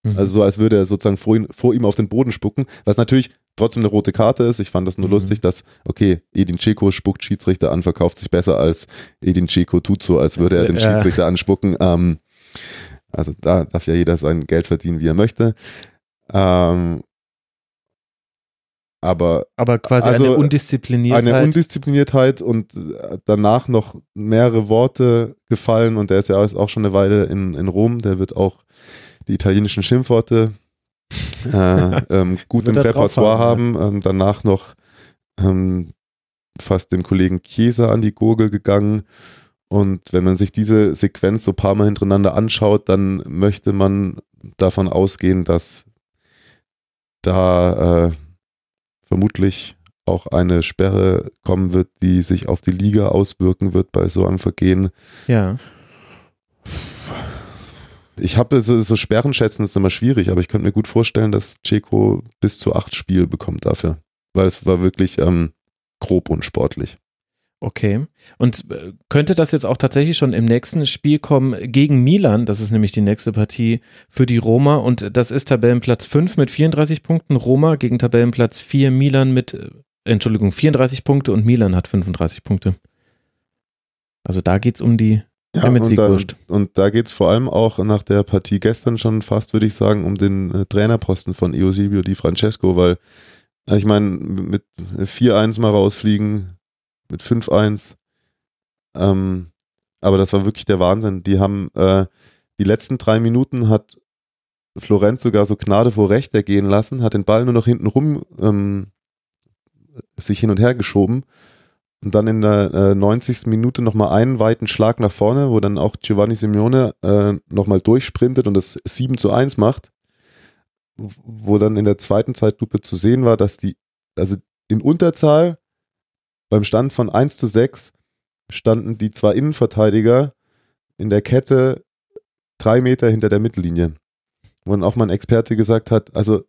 Mhm. also so, als würde er sozusagen vor, ihn, vor ihm auf den Boden spucken, was natürlich trotzdem eine rote Karte ist. Ich fand das nur Mhm. lustig, dass, okay, Edin Dzeko spuckt Schiedsrichter an, verkauft sich besser als Edin Dzeko tut so, als würde er den Ja. Schiedsrichter anspucken. Ähm, also da darf ja jeder sein Geld verdienen, wie er möchte. Ähm, aber Aber quasi Also, eine Undiszipliniertheit. eine Undiszipliniertheit und äh, danach noch mehrere Worte gefallen und der ist ja auch schon eine Weile in, in Rom, der wird auch die italienischen Schimpfworte äh, (laughs) ähm, gut im er Repertoire haben, haben. Ähm, danach noch ähm, fast dem Kollegen Chiesa an die Gurgel gegangen. Und wenn man sich diese Sequenz so ein paar Mal hintereinander anschaut, dann möchte man davon ausgehen, dass da äh, vermutlich auch eine Sperre kommen wird, die sich auf die Liga auswirken wird bei so einem Vergehen. ja. Ich habe so, so Sperren schätzen ist immer schwierig, aber ich könnte mir gut vorstellen, dass Ceco bis zu acht Spiele bekommt dafür. Weil es war wirklich ähm, grob unsportlich. Okay. Und äh, könnte das jetzt auch tatsächlich schon im nächsten Spiel kommen gegen Milan? Das ist nämlich die nächste Partie für die Roma und das ist Tabellenplatz 5 mit 34 Punkten. Roma gegen Tabellenplatz 4 Milan mit, äh, Entschuldigung, 34 Punkte und Milan hat 35 Punkte. Also da geht's um die Champions und, League da, wurscht. und da geht es vor allem auch nach der Partie gestern schon fast, würde ich sagen, um den äh, Trainerposten von Eusebio Di Francesco, weil Ich meine, mit 4-1 mal rausfliegen, mit 5-1. Ähm, aber das war wirklich der Wahnsinn. Die haben äh, die letzten drei Minuten hat Florenz sogar so Gnade vor Recht ergehen lassen, hat den Ball nur noch hinten rum ähm, sich hin und her geschoben und dann in der äh, 90. Minute nochmal einen weiten Schlag nach vorne, wo dann auch Giovanni Simeone äh, nochmal durchsprintet und das 7 zu 1 macht, wo dann in der zweiten Zeitlupe zu sehen war, dass die, also in Unterzahl beim Stand von 1 zu 6 standen die zwei Innenverteidiger in der Kette drei Meter hinter der Mittellinie. Wo dann auch mal ein Experte gesagt hat, also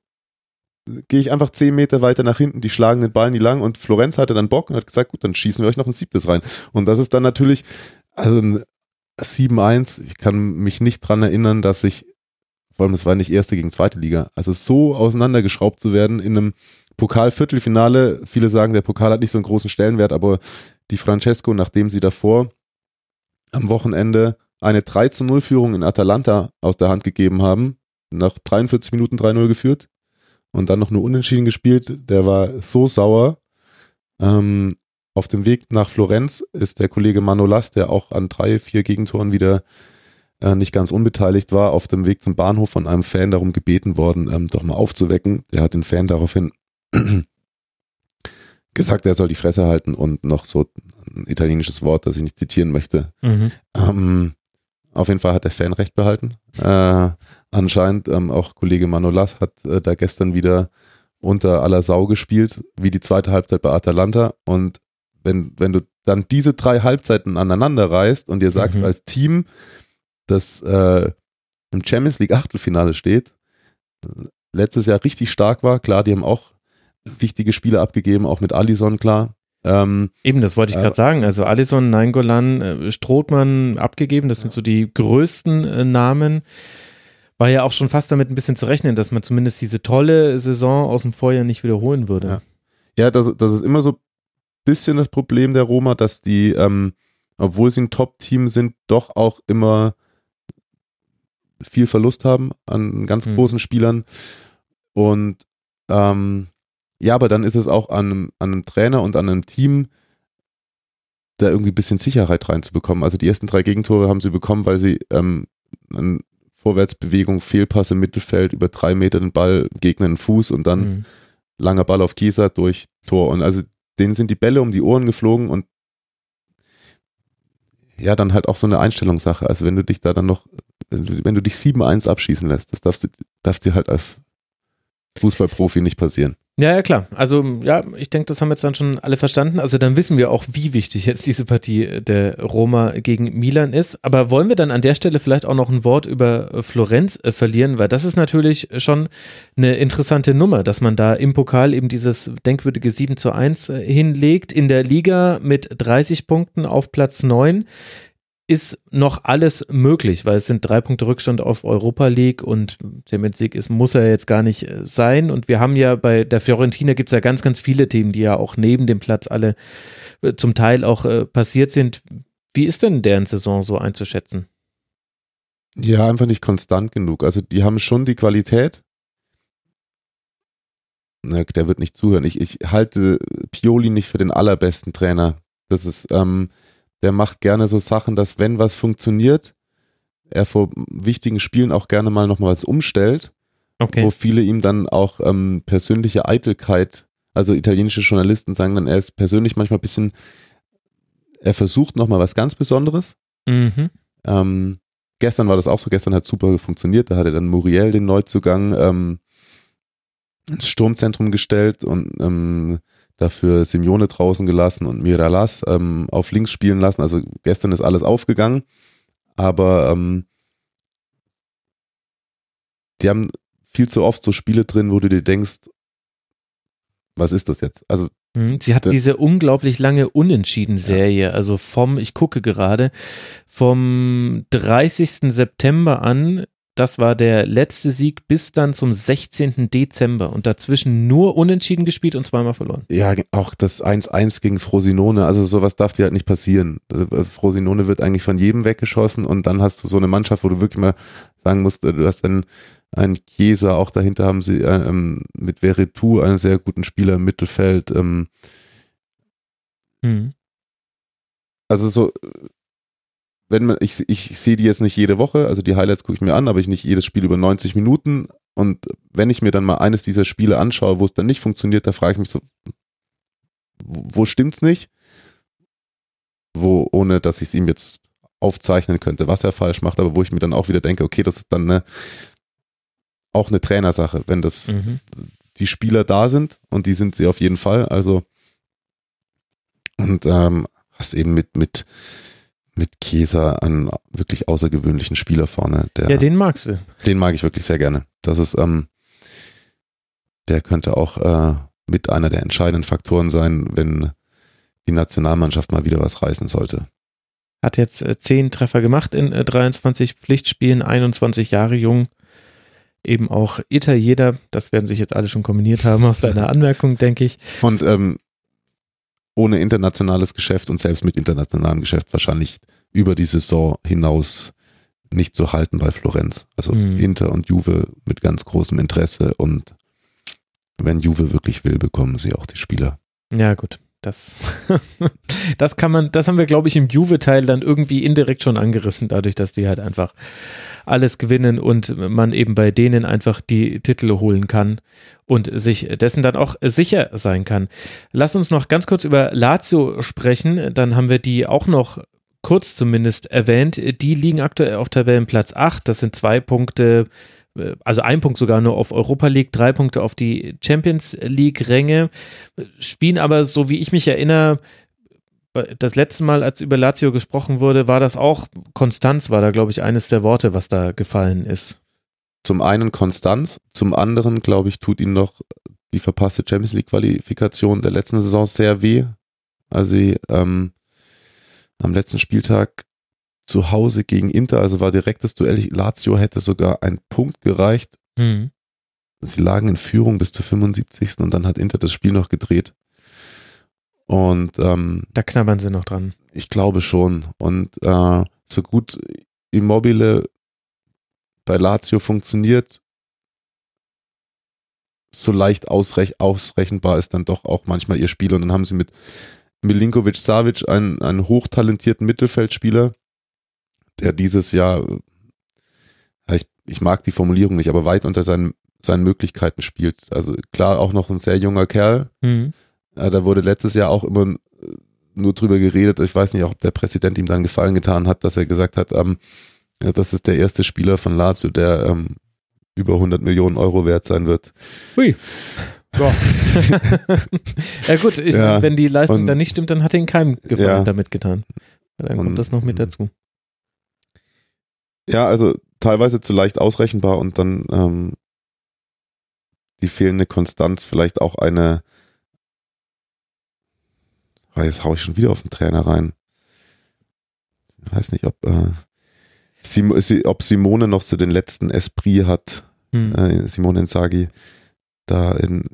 gehe ich einfach zehn Meter weiter nach hinten, die schlagen den Ball nie lang und Florenz hatte dann Bock und hat gesagt, gut, dann schießen wir euch noch ein siebtes rein. Und das ist dann natürlich, also ein 7-1, ich kann mich nicht dran erinnern, dass ich, vor allem es war nicht erste gegen zweite Liga, also so auseinandergeschraubt zu werden in einem Pokal-Viertelfinale, viele sagen, der Pokal hat nicht so einen großen Stellenwert, aber die Francesco, nachdem sie davor am Wochenende eine 3 zu 0 Führung in Atalanta aus der Hand gegeben haben, nach 43 Minuten 3-0 geführt und dann noch nur unentschieden gespielt, der war so sauer. Ähm, auf dem Weg nach Florenz ist der Kollege Manolas, der auch an drei, vier Gegentoren wieder äh, nicht ganz unbeteiligt war, auf dem Weg zum Bahnhof von einem Fan darum gebeten worden, ähm, doch mal aufzuwecken. Der hat den Fan daraufhin (clears throat) gesagt, er soll die Fresse halten und noch so ein italienisches Wort, das ich nicht zitieren möchte. Mhm. Ähm, auf jeden Fall hat der Fan recht behalten. Äh, anscheinend ähm, auch Kollege Manolas hat äh, da gestern wieder unter aller Sau gespielt, wie die zweite Halbzeit bei Atalanta. Und wenn, wenn du dann diese drei Halbzeiten aneinander reißt und dir sagst mhm. als Team, das äh, im Champions League Achtelfinale steht, letztes Jahr richtig stark war, klar, die haben auch wichtige Spiele abgegeben, auch mit Alison, klar. Ähm, Eben, das wollte ich gerade äh, sagen. Also Alison, Nainggolan, äh, Strothmann abgegeben, das sind so die größten äh, Namen. War ja auch schon fast damit ein bisschen zu rechnen, dass man zumindest diese tolle Saison aus dem Vorjahr nicht wiederholen würde. Ja, ja das, das ist immer so ein bisschen das Problem der Roma, dass die, ähm, obwohl sie ein Top-Team sind, doch auch immer viel Verlust haben an ganz mhm. großen Spielern. Und ähm, ja, aber dann ist es auch an einem, an einem Trainer und an einem Team, da irgendwie ein bisschen Sicherheit reinzubekommen. Also die ersten drei Gegentore haben sie bekommen, weil sie ähm, eine Vorwärtsbewegung, Fehlpass im Mittelfeld, über drei Meter den Ball, Gegner in den Fuß und dann mhm. langer Ball auf Kieser durch Tor. Und also denen sind die Bälle um die Ohren geflogen und ja, dann halt auch so eine Einstellungssache. Also wenn du dich da dann noch, wenn du, wenn du dich 7-1 abschießen lässt, das darfst du, darfst dir halt als Fußballprofi nicht passieren. Ja, ja, klar. Also, ja, ich denke, das haben jetzt dann schon alle verstanden. Also, dann wissen wir auch, wie wichtig jetzt diese Partie der Roma gegen Milan ist. Aber wollen wir dann an der Stelle vielleicht auch noch ein Wort über Florenz äh, verlieren? Weil das ist natürlich schon eine interessante Nummer, dass man da im Pokal eben dieses denkwürdige 7 zu 1 äh, hinlegt. In der Liga mit 30 Punkten auf Platz 9 ist noch alles möglich, weil es sind drei Punkte Rückstand auf Europa League und Champions League ist, muss er jetzt gar nicht äh, sein. Und wir haben ja bei der Fiorentina gibt es ja ganz, ganz viele Themen, die ja auch neben dem Platz alle äh, zum Teil auch äh, passiert sind. Wie ist denn deren Saison so einzuschätzen? Ja, einfach nicht konstant genug. Also die haben schon die Qualität. Na, der wird nicht zuhören. Ich, ich halte Pioli nicht für den allerbesten Trainer. Das ist, ähm, der macht gerne so Sachen, dass wenn was funktioniert, er vor wichtigen Spielen auch gerne mal nochmal was umstellt, okay. wo viele ihm dann auch ähm, persönliche Eitelkeit, also italienische Journalisten sagen dann, er ist persönlich manchmal ein bisschen, er versucht nochmal was ganz Besonderes. Mhm. Ähm, gestern war das auch so, gestern hat super funktioniert, da hat er dann Muriel den Neuzugang ähm, ins Sturmzentrum gestellt und ähm, dafür Simeone draußen gelassen und Miralas ähm, auf links spielen lassen. Also gestern ist alles aufgegangen, aber ähm, die haben viel zu oft so Spiele drin, wo du dir denkst, was ist das jetzt? Also hm, Sie hat diese unglaublich lange Unentschieden-Serie, ja. also vom, ich gucke gerade, vom 30. September an das war der letzte Sieg bis dann zum 16. Dezember und dazwischen nur unentschieden gespielt und zweimal verloren. Ja, auch das 1-1 gegen Frosinone, also sowas darf dir halt nicht passieren. Also, Frosinone wird eigentlich von jedem weggeschossen und dann hast du so eine Mannschaft, wo du wirklich mal sagen musst, du hast dann ein Chiesa, auch dahinter haben sie äh, ähm, mit Veretout einen sehr guten Spieler im Mittelfeld. Ähm, Mhm. also so, wenn man, ich, ich sehe die jetzt nicht jede Woche, also die Highlights gucke ich mir an, aber ich nicht jedes Spiel über 90 Minuten. Und wenn ich mir dann mal eines dieser Spiele anschaue, wo es dann nicht funktioniert, da frage ich mich so, wo, stimmt's nicht? Wo, ohne dass ich es ihm jetzt aufzeichnen könnte, was er falsch macht, aber wo ich mir dann auch wieder denke, okay, das ist dann eine, auch eine Trainersache, wenn das Mhm. die Spieler da sind und die sind sie auf jeden Fall. Also und ähm, hast eben mit mit mit Chiesa einen wirklich außergewöhnlichen Spieler vorne. Der, Ja, den magst du. den mag ich wirklich sehr gerne. Das ist ähm, der könnte auch äh, mit einer der entscheidenden Faktoren sein, wenn die Nationalmannschaft mal wieder was reißen sollte. Hat jetzt äh, 10 Treffer gemacht in äh, 23 Pflichtspielen, 21 Jahre jung. Eben auch Italiener, das werden sich jetzt alle schon kombiniert haben aus deiner (laughs) Anmerkung, denke ich. Und ähm, ohne internationales Geschäft und selbst mit internationalem Geschäft wahrscheinlich über die Saison hinaus nicht zu halten bei Florenz. Also Mhm. Inter und Juve mit ganz großem Interesse und wenn Juve wirklich will, bekommen sie auch die Spieler. Ja, gut. Das, (laughs) das kann man, das haben wir, glaube ich, im Juve-Teil dann irgendwie indirekt schon angerissen, dadurch, dass die halt einfach alles gewinnen und man eben bei denen einfach die Titel holen kann und sich dessen dann auch sicher sein kann. Lass uns noch ganz kurz über Lazio sprechen, dann haben wir die auch noch kurz zumindest erwähnt. Die liegen aktuell auf Tabellenplatz 8, das sind zwei Punkte, äh, also ein Punkt sogar nur auf Europa League, drei Punkte auf die Champions League Ränge, spielen aber, so wie ich mich erinnere, das letzte Mal, als über Lazio gesprochen wurde, war das auch Konstanz, war da, glaube ich, eines der Worte, was da gefallen ist. Zum einen Konstanz, zum anderen, glaube ich, tut ihnen noch die verpasste Champions League Qualifikation der letzten Saison sehr weh. Also sie ähm, am letzten Spieltag zu Hause gegen Inter, also war direktes Duell. Lazio hätte sogar einen Punkt gereicht. Hm. Sie lagen in Führung bis zur 75. und dann hat Inter das Spiel noch gedreht. Und ähm, Da knabbern sie noch dran. ich glaube schon. Und äh, so gut Immobile bei Lazio funktioniert, so leicht ausrech ausrechenbar ist dann doch auch manchmal ihr Spiel. Und dann haben sie mit Milinkovic Savic einen, einen hochtalentierten Mittelfeldspieler, der dieses Jahr, ja, ich, ich mag die Formulierung nicht, aber weit unter seinen, seinen Möglichkeiten spielt. Also klar, auch noch ein sehr junger Kerl, Hm. Ja, da wurde letztes Jahr auch immer äh, nur drüber geredet. Ich weiß nicht, ob der Präsident ihm dann Gefallen getan hat, dass er gesagt hat, ähm, ja, das ist der erste Spieler von Lazio, der ähm, über 100 Millionen Euro wert sein wird. Hui. Ja. (laughs) ja gut, ich, Ja, wenn die Leistung und- dann nicht stimmt, dann hat ihn keinem Gefallen Ja. damit getan. Dann kommt Und- das noch mit dazu. Ja, also teilweise zu leicht ausrechenbar und dann ähm, die fehlende Konstanz, vielleicht auch eine, jetzt hau ich schon wieder auf den Trainer rein. Ich weiß nicht, ob, äh, Sim si- ob Simone noch so den letzten Esprit hat, Hm. äh, Simone Inzaghi, da in,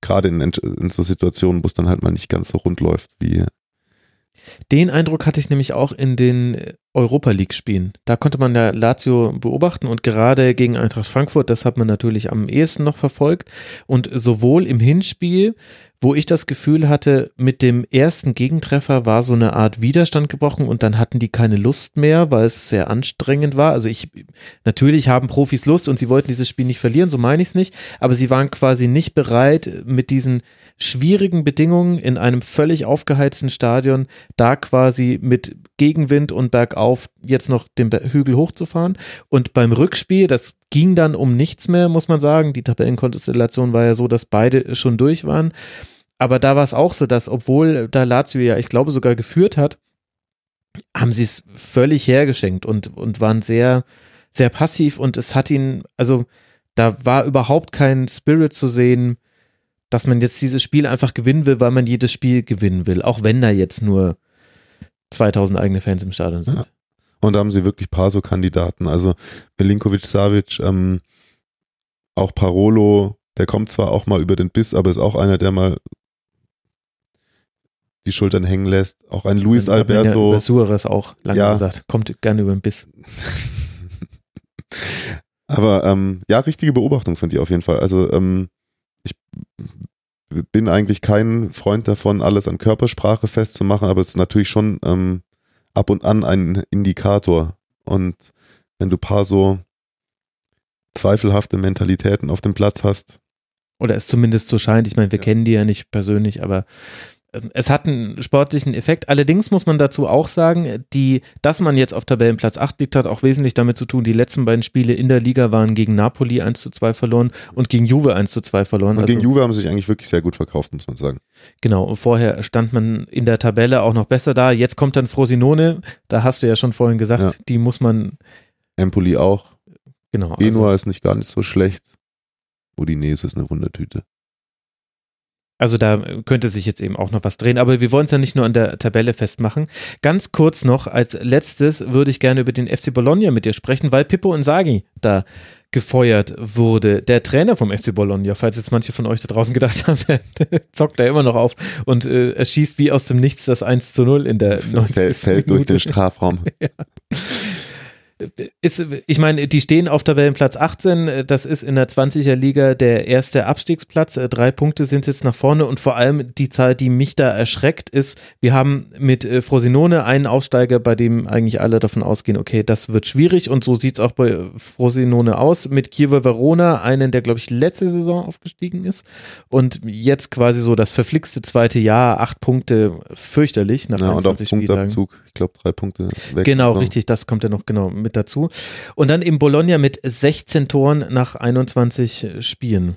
gerade in, in so Situationen, wo es dann halt mal nicht ganz so rund läuft, wie, Den Eindruck hatte ich nämlich auch in den Europa League Spielen. Da konnte man ja Lazio beobachten und gerade gegen Eintracht Frankfurt, das hat man natürlich am ehesten noch verfolgt und sowohl im Hinspiel, wo ich das Gefühl hatte, mit dem ersten Gegentreffer war so eine Art Widerstand gebrochen und dann hatten die keine Lust mehr, weil es sehr anstrengend war. Also ich, natürlich haben Profis Lust und sie wollten dieses Spiel nicht verlieren, so meine ich es nicht, aber sie waren quasi nicht bereit, mit diesen schwierigen Bedingungen in einem völlig aufgeheizten Stadion da quasi mit Gegenwind und bergauf jetzt noch den Hügel hochzufahren. Und beim Rückspiel, das ging dann um nichts mehr, muss man sagen. Die Tabellenkonstellation war ja so, dass beide schon durch waren. Aber da war es auch so, dass obwohl da Lazio ja, ich glaube, sogar geführt hat, haben sie es völlig hergeschenkt und, und waren sehr, sehr passiv und es hat ihn, also da war überhaupt kein Spirit zu sehen, dass man jetzt dieses Spiel einfach gewinnen will, weil man jedes Spiel gewinnen will, auch wenn da jetzt nur 2000 eigene Fans im Stadion sind. Ja. Und da haben sie wirklich paar so Kandidaten. Also Milinkovic Savic, ähm, auch Parolo, der kommt zwar auch mal über den Biss, aber ist auch einer, der mal die Schultern hängen lässt. Auch ein Luis Ja Alberto. über Suarez auch lange Ja. gesagt, kommt gerne über den Biss. (laughs) Aber ähm, ja, richtige Beobachtung von dir auf jeden Fall. Also ähm, ich bin eigentlich kein Freund davon, alles an Körpersprache festzumachen, aber es ist natürlich schon ähm, ab und an ein Indikator. Und wenn du paar so zweifelhafte Mentalitäten auf dem Platz hast. Oder es zumindest so scheint, ich meine, wir ja. kennen die ja nicht persönlich, aber es hat einen sportlichen Effekt. Allerdings muss man dazu auch sagen, die, dass man jetzt auf Tabellenplatz 8 liegt, hat auch wesentlich damit zu tun, die letzten beiden Spiele in der Liga waren gegen Napoli 1 zu 2 verloren und gegen Juve 1 zu 2 verloren. Und gegen also, Juve haben sie sich eigentlich wirklich sehr gut verkauft, muss man sagen. Genau, vorher stand man in der Tabelle auch noch besser da. Jetzt kommt dann Frosinone, da hast du ja schon vorhin gesagt, ja. die muss man. Empoli auch. Genau. Genua also, ist nicht gar nicht so schlecht. Udinese ist eine Wundertüte. Also da könnte sich jetzt eben auch noch was drehen, aber wir wollen es ja nicht nur an der Tabelle festmachen. Ganz kurz noch, als letztes würde ich gerne über den FC Bologna mit dir sprechen, weil Pippo Inzaghi da gefeuert wurde. Der Trainer vom FC Bologna, falls jetzt manche von euch da draußen gedacht haben, (laughs) zockt er immer noch auf und äh, er schießt wie aus dem Nichts das 1 zu 0 in der 90. Fällt, fällt durch den Strafraum. (laughs) ja ist, ich meine, die stehen auf Tabellenplatz 18. Das ist in der 20er Liga der erste Abstiegsplatz. Drei Punkte sind jetzt nach vorne und vor allem die Zahl, die mich da erschreckt, ist, wir haben mit äh, Frosinone einen Aufsteiger, bei dem eigentlich alle davon ausgehen, okay, das wird schwierig und so sieht es auch bei Frosinone aus. Mit Kiewer Verona, einen, der, glaube ich, letzte Saison aufgestiegen ist und jetzt quasi so das verflixte zweite Jahr, acht Punkte, fürchterlich nach ja, 21 und auch Punktabzug, ich glaube drei Punkte weg. Genau, richtig, das kommt ja noch genau mit mit dazu. Und dann eben Bologna mit 16 Toren nach 21 Spielen.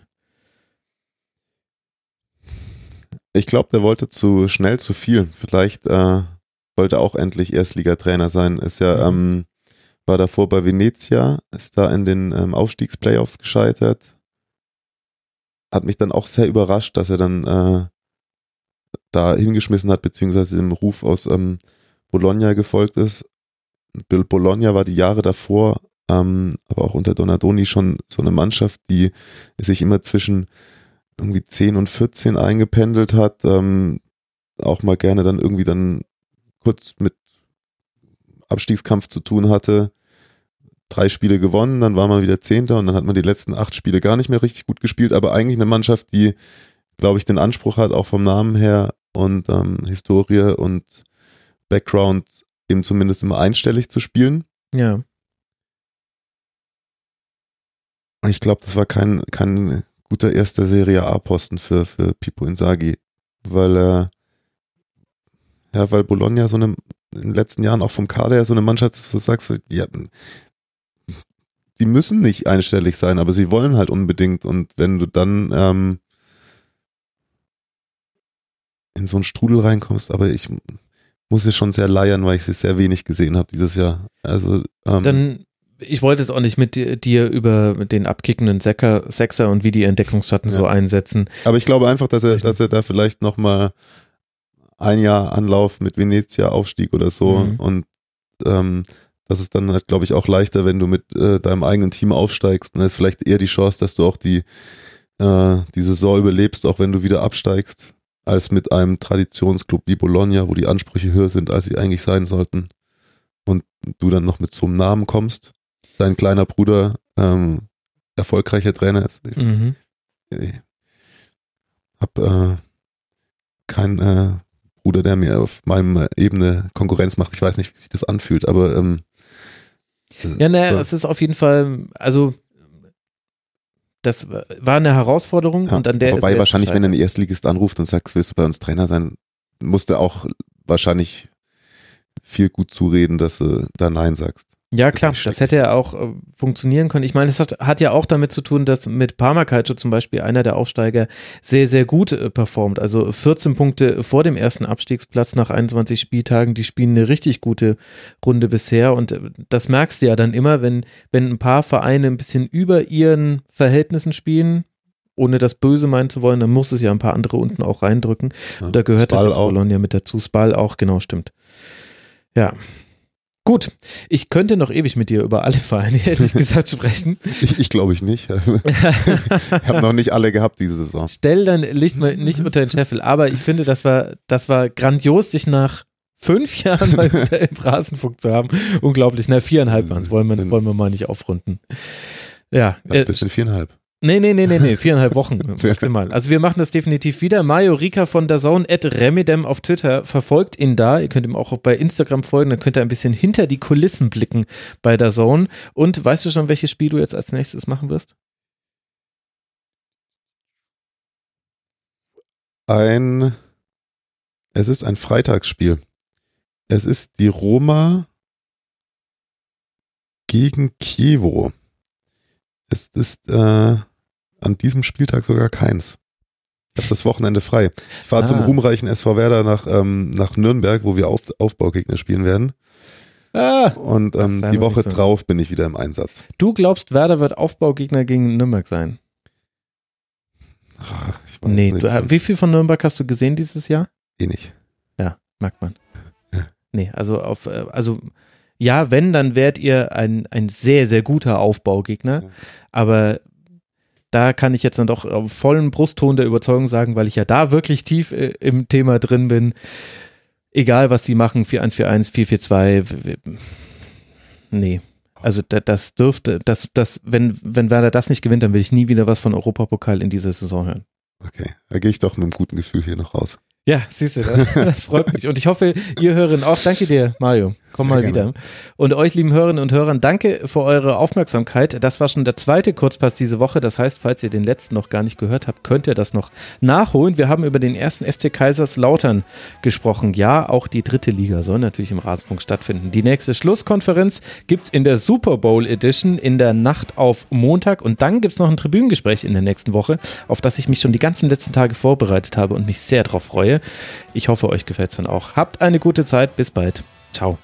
Ich glaube, der wollte zu schnell zu viel. Vielleicht äh, wollte auch endlich Erstligatrainer sein. Ist ja, mhm. ähm, war davor bei Venezia, ist da in den ähm, Aufstiegsplayoffs gescheitert. Hat mich dann auch sehr überrascht, dass er dann äh, da hingeschmissen hat, beziehungsweise dem Ruf aus ähm, Bologna gefolgt ist. Bologna war die Jahre davor, ähm, aber auch unter Donadoni schon so eine Mannschaft, die sich immer zwischen irgendwie 10 und 14 eingependelt hat, ähm, auch mal gerne dann irgendwie dann kurz mit Abstiegskampf zu tun hatte. Drei Spiele gewonnen, dann war man wieder Zehnter und dann hat man die letzten acht Spiele gar nicht mehr richtig gut gespielt, aber eigentlich eine Mannschaft, die, glaube ich, den Anspruch hat, auch vom Namen her und ähm, Historie und Background eben zumindest immer einstellig zu spielen. Ja. Und ich glaube, das war kein, kein guter erster Serie A-Posten für, für Pipo Inzaghi, weil er, äh, ja, weil Bologna so eine, in den letzten Jahren auch vom Kader her so eine Mannschaft ist, du sagst, ja, die müssen nicht einstellig sein, aber sie wollen halt unbedingt. Und wenn du dann ähm, in so einen Strudel reinkommst, aber ich, muss ich schon sehr leiern, weil ich sie sehr wenig gesehen habe dieses Jahr. Also ähm, dann ich wollte jetzt auch nicht mit dir über den abkickenden Secker, Sechser und wie die Entdeckungsschatten ja. so einsetzen. Aber ich glaube einfach, dass er, dass er da vielleicht nochmal ein Jahr Anlauf mit Venezia aufstieg oder so mhm. und ähm, das ist dann halt, glaube ich, auch leichter, wenn du mit äh, deinem eigenen Team aufsteigst. Da ist vielleicht eher die Chance, dass du auch die, äh, die Saison überlebst, auch wenn du wieder absteigst als mit einem Traditionsclub wie Bologna, wo die Ansprüche höher sind, als sie eigentlich sein sollten. Und du dann noch mit so einem Namen kommst, dein kleiner Bruder ähm, erfolgreicher Trainer ist. Mhm. Ich hab äh, keinen äh, Bruder, der mir auf meinem Ebene Konkurrenz macht. Ich weiß nicht, wie sich das anfühlt, aber ähm, ja, ne, so. es ist auf jeden Fall, also das war eine Herausforderung ja, und an der Wobei wahrscheinlich, wenn ein Erstligist anruft und sagt, willst du bei uns Trainer sein, musste auch wahrscheinlich viel gut zureden, dass du da Nein sagst. Ja, klar, das hätte ja auch äh, funktionieren können. Ich meine, es hat, hat, ja auch damit zu tun, dass mit Parma Calcio zum Beispiel einer der Aufsteiger sehr, sehr gut äh, performt. Also 14 Punkte vor dem ersten Abstiegsplatz nach 21 Spieltagen. Die spielen eine richtig gute Runde bisher. Und äh, das merkst du ja dann immer, wenn, wenn ein paar Vereine ein bisschen über ihren Verhältnissen spielen, ohne das Böse meinen zu wollen, dann muss es ja ein paar andere unten auch reindrücken. Ja, und da gehört Spal der Bologna mit dazu. Spal auch, genau, stimmt. Ja, Gut, ich könnte noch ewig mit dir über alle Vereine, (laughs) ehrlich gesagt, sprechen. Ich, ich glaube ich nicht. (laughs) ich habe noch nicht alle gehabt diese Saison. Stell dein Licht mal nicht unter den Scheffel, aber ich finde, das war, das war grandios, dich nach fünf Jahren mal (laughs) im Rasenfunk zu haben. Unglaublich, na, viereinhalb waren es, wollen wir, wollen wir mal nicht aufrunden. Ja. Ein bisschen viereinhalb. Nee, nee, nee, nee, nee, (laughs) viereinhalb Wochen maximal. Also wir machen das definitiv wieder. Mario Rika von der Zone at Remedem auf Twitter verfolgt ihn da. Ihr könnt ihm auch bei Instagram folgen, dann könnt ihr ein bisschen hinter die Kulissen blicken bei der Zone. Und weißt du schon, welches Spiel du jetzt als nächstes machen wirst? Ein, es ist ein Freitagsspiel. Es ist die Roma gegen Kiewo. Es ist äh, an diesem Spieltag sogar keins. Ich habe das Wochenende frei. Ich fahre ah. zum ruhmreichen SV Werder nach, ähm, nach Nürnberg, wo wir Auf, Aufbaugegner spielen werden. Ah, und ähm, die Woche so. drauf bin ich wieder im Einsatz. Du glaubst, Werder wird Aufbaugegner gegen Nürnberg sein? Ach, ich weiß nee, nicht. Du, wie viel von Nürnberg hast du gesehen dieses Jahr? Eh nicht. Ja, merkt man. Ja. Nee, also auf, äh, also ja, wenn, dann wärt ihr ein, ein sehr, sehr guter Aufbaugegner. Ja. Aber da kann ich jetzt dann doch auf vollen Brustton der Überzeugung sagen, weil ich ja da wirklich tief äh, im Thema drin bin. Egal, was die machen, 4141, 442, nee. Also das dürfte, das, das, wenn, wenn Werder das nicht gewinnt, dann will ich nie wieder was von Europapokal in dieser Saison hören. Okay, da gehe ich doch mit einem guten Gefühl hier noch raus. Ja, siehst du, das, (laughs) das freut mich. Und ich hoffe, ihr Hören auch. Danke dir, Mario. Komm Sehr mal gerne. wieder. Und euch, lieben Hörerinnen und Hörern, danke für eure Aufmerksamkeit. Das war schon der zweite Kurzpass diese Woche. Das heißt, falls ihr den letzten noch gar nicht gehört habt, könnt ihr das noch nachholen. Wir haben über den ersten FC Kaiserslautern gesprochen. Ja, auch die dritte Liga soll natürlich im Rasenfunk stattfinden. Die nächste Schlusskonferenz gibt es in der Super Bowl Edition in der Nacht auf Montag. Und dann gibt es noch ein Tribünengespräch in der nächsten Woche, auf das ich mich schon die ganzen letzten Tage vorbereitet habe und mich sehr darauf freue. Ich hoffe, euch gefällt es dann auch. Habt eine gute Zeit. Bis bald. Ciao.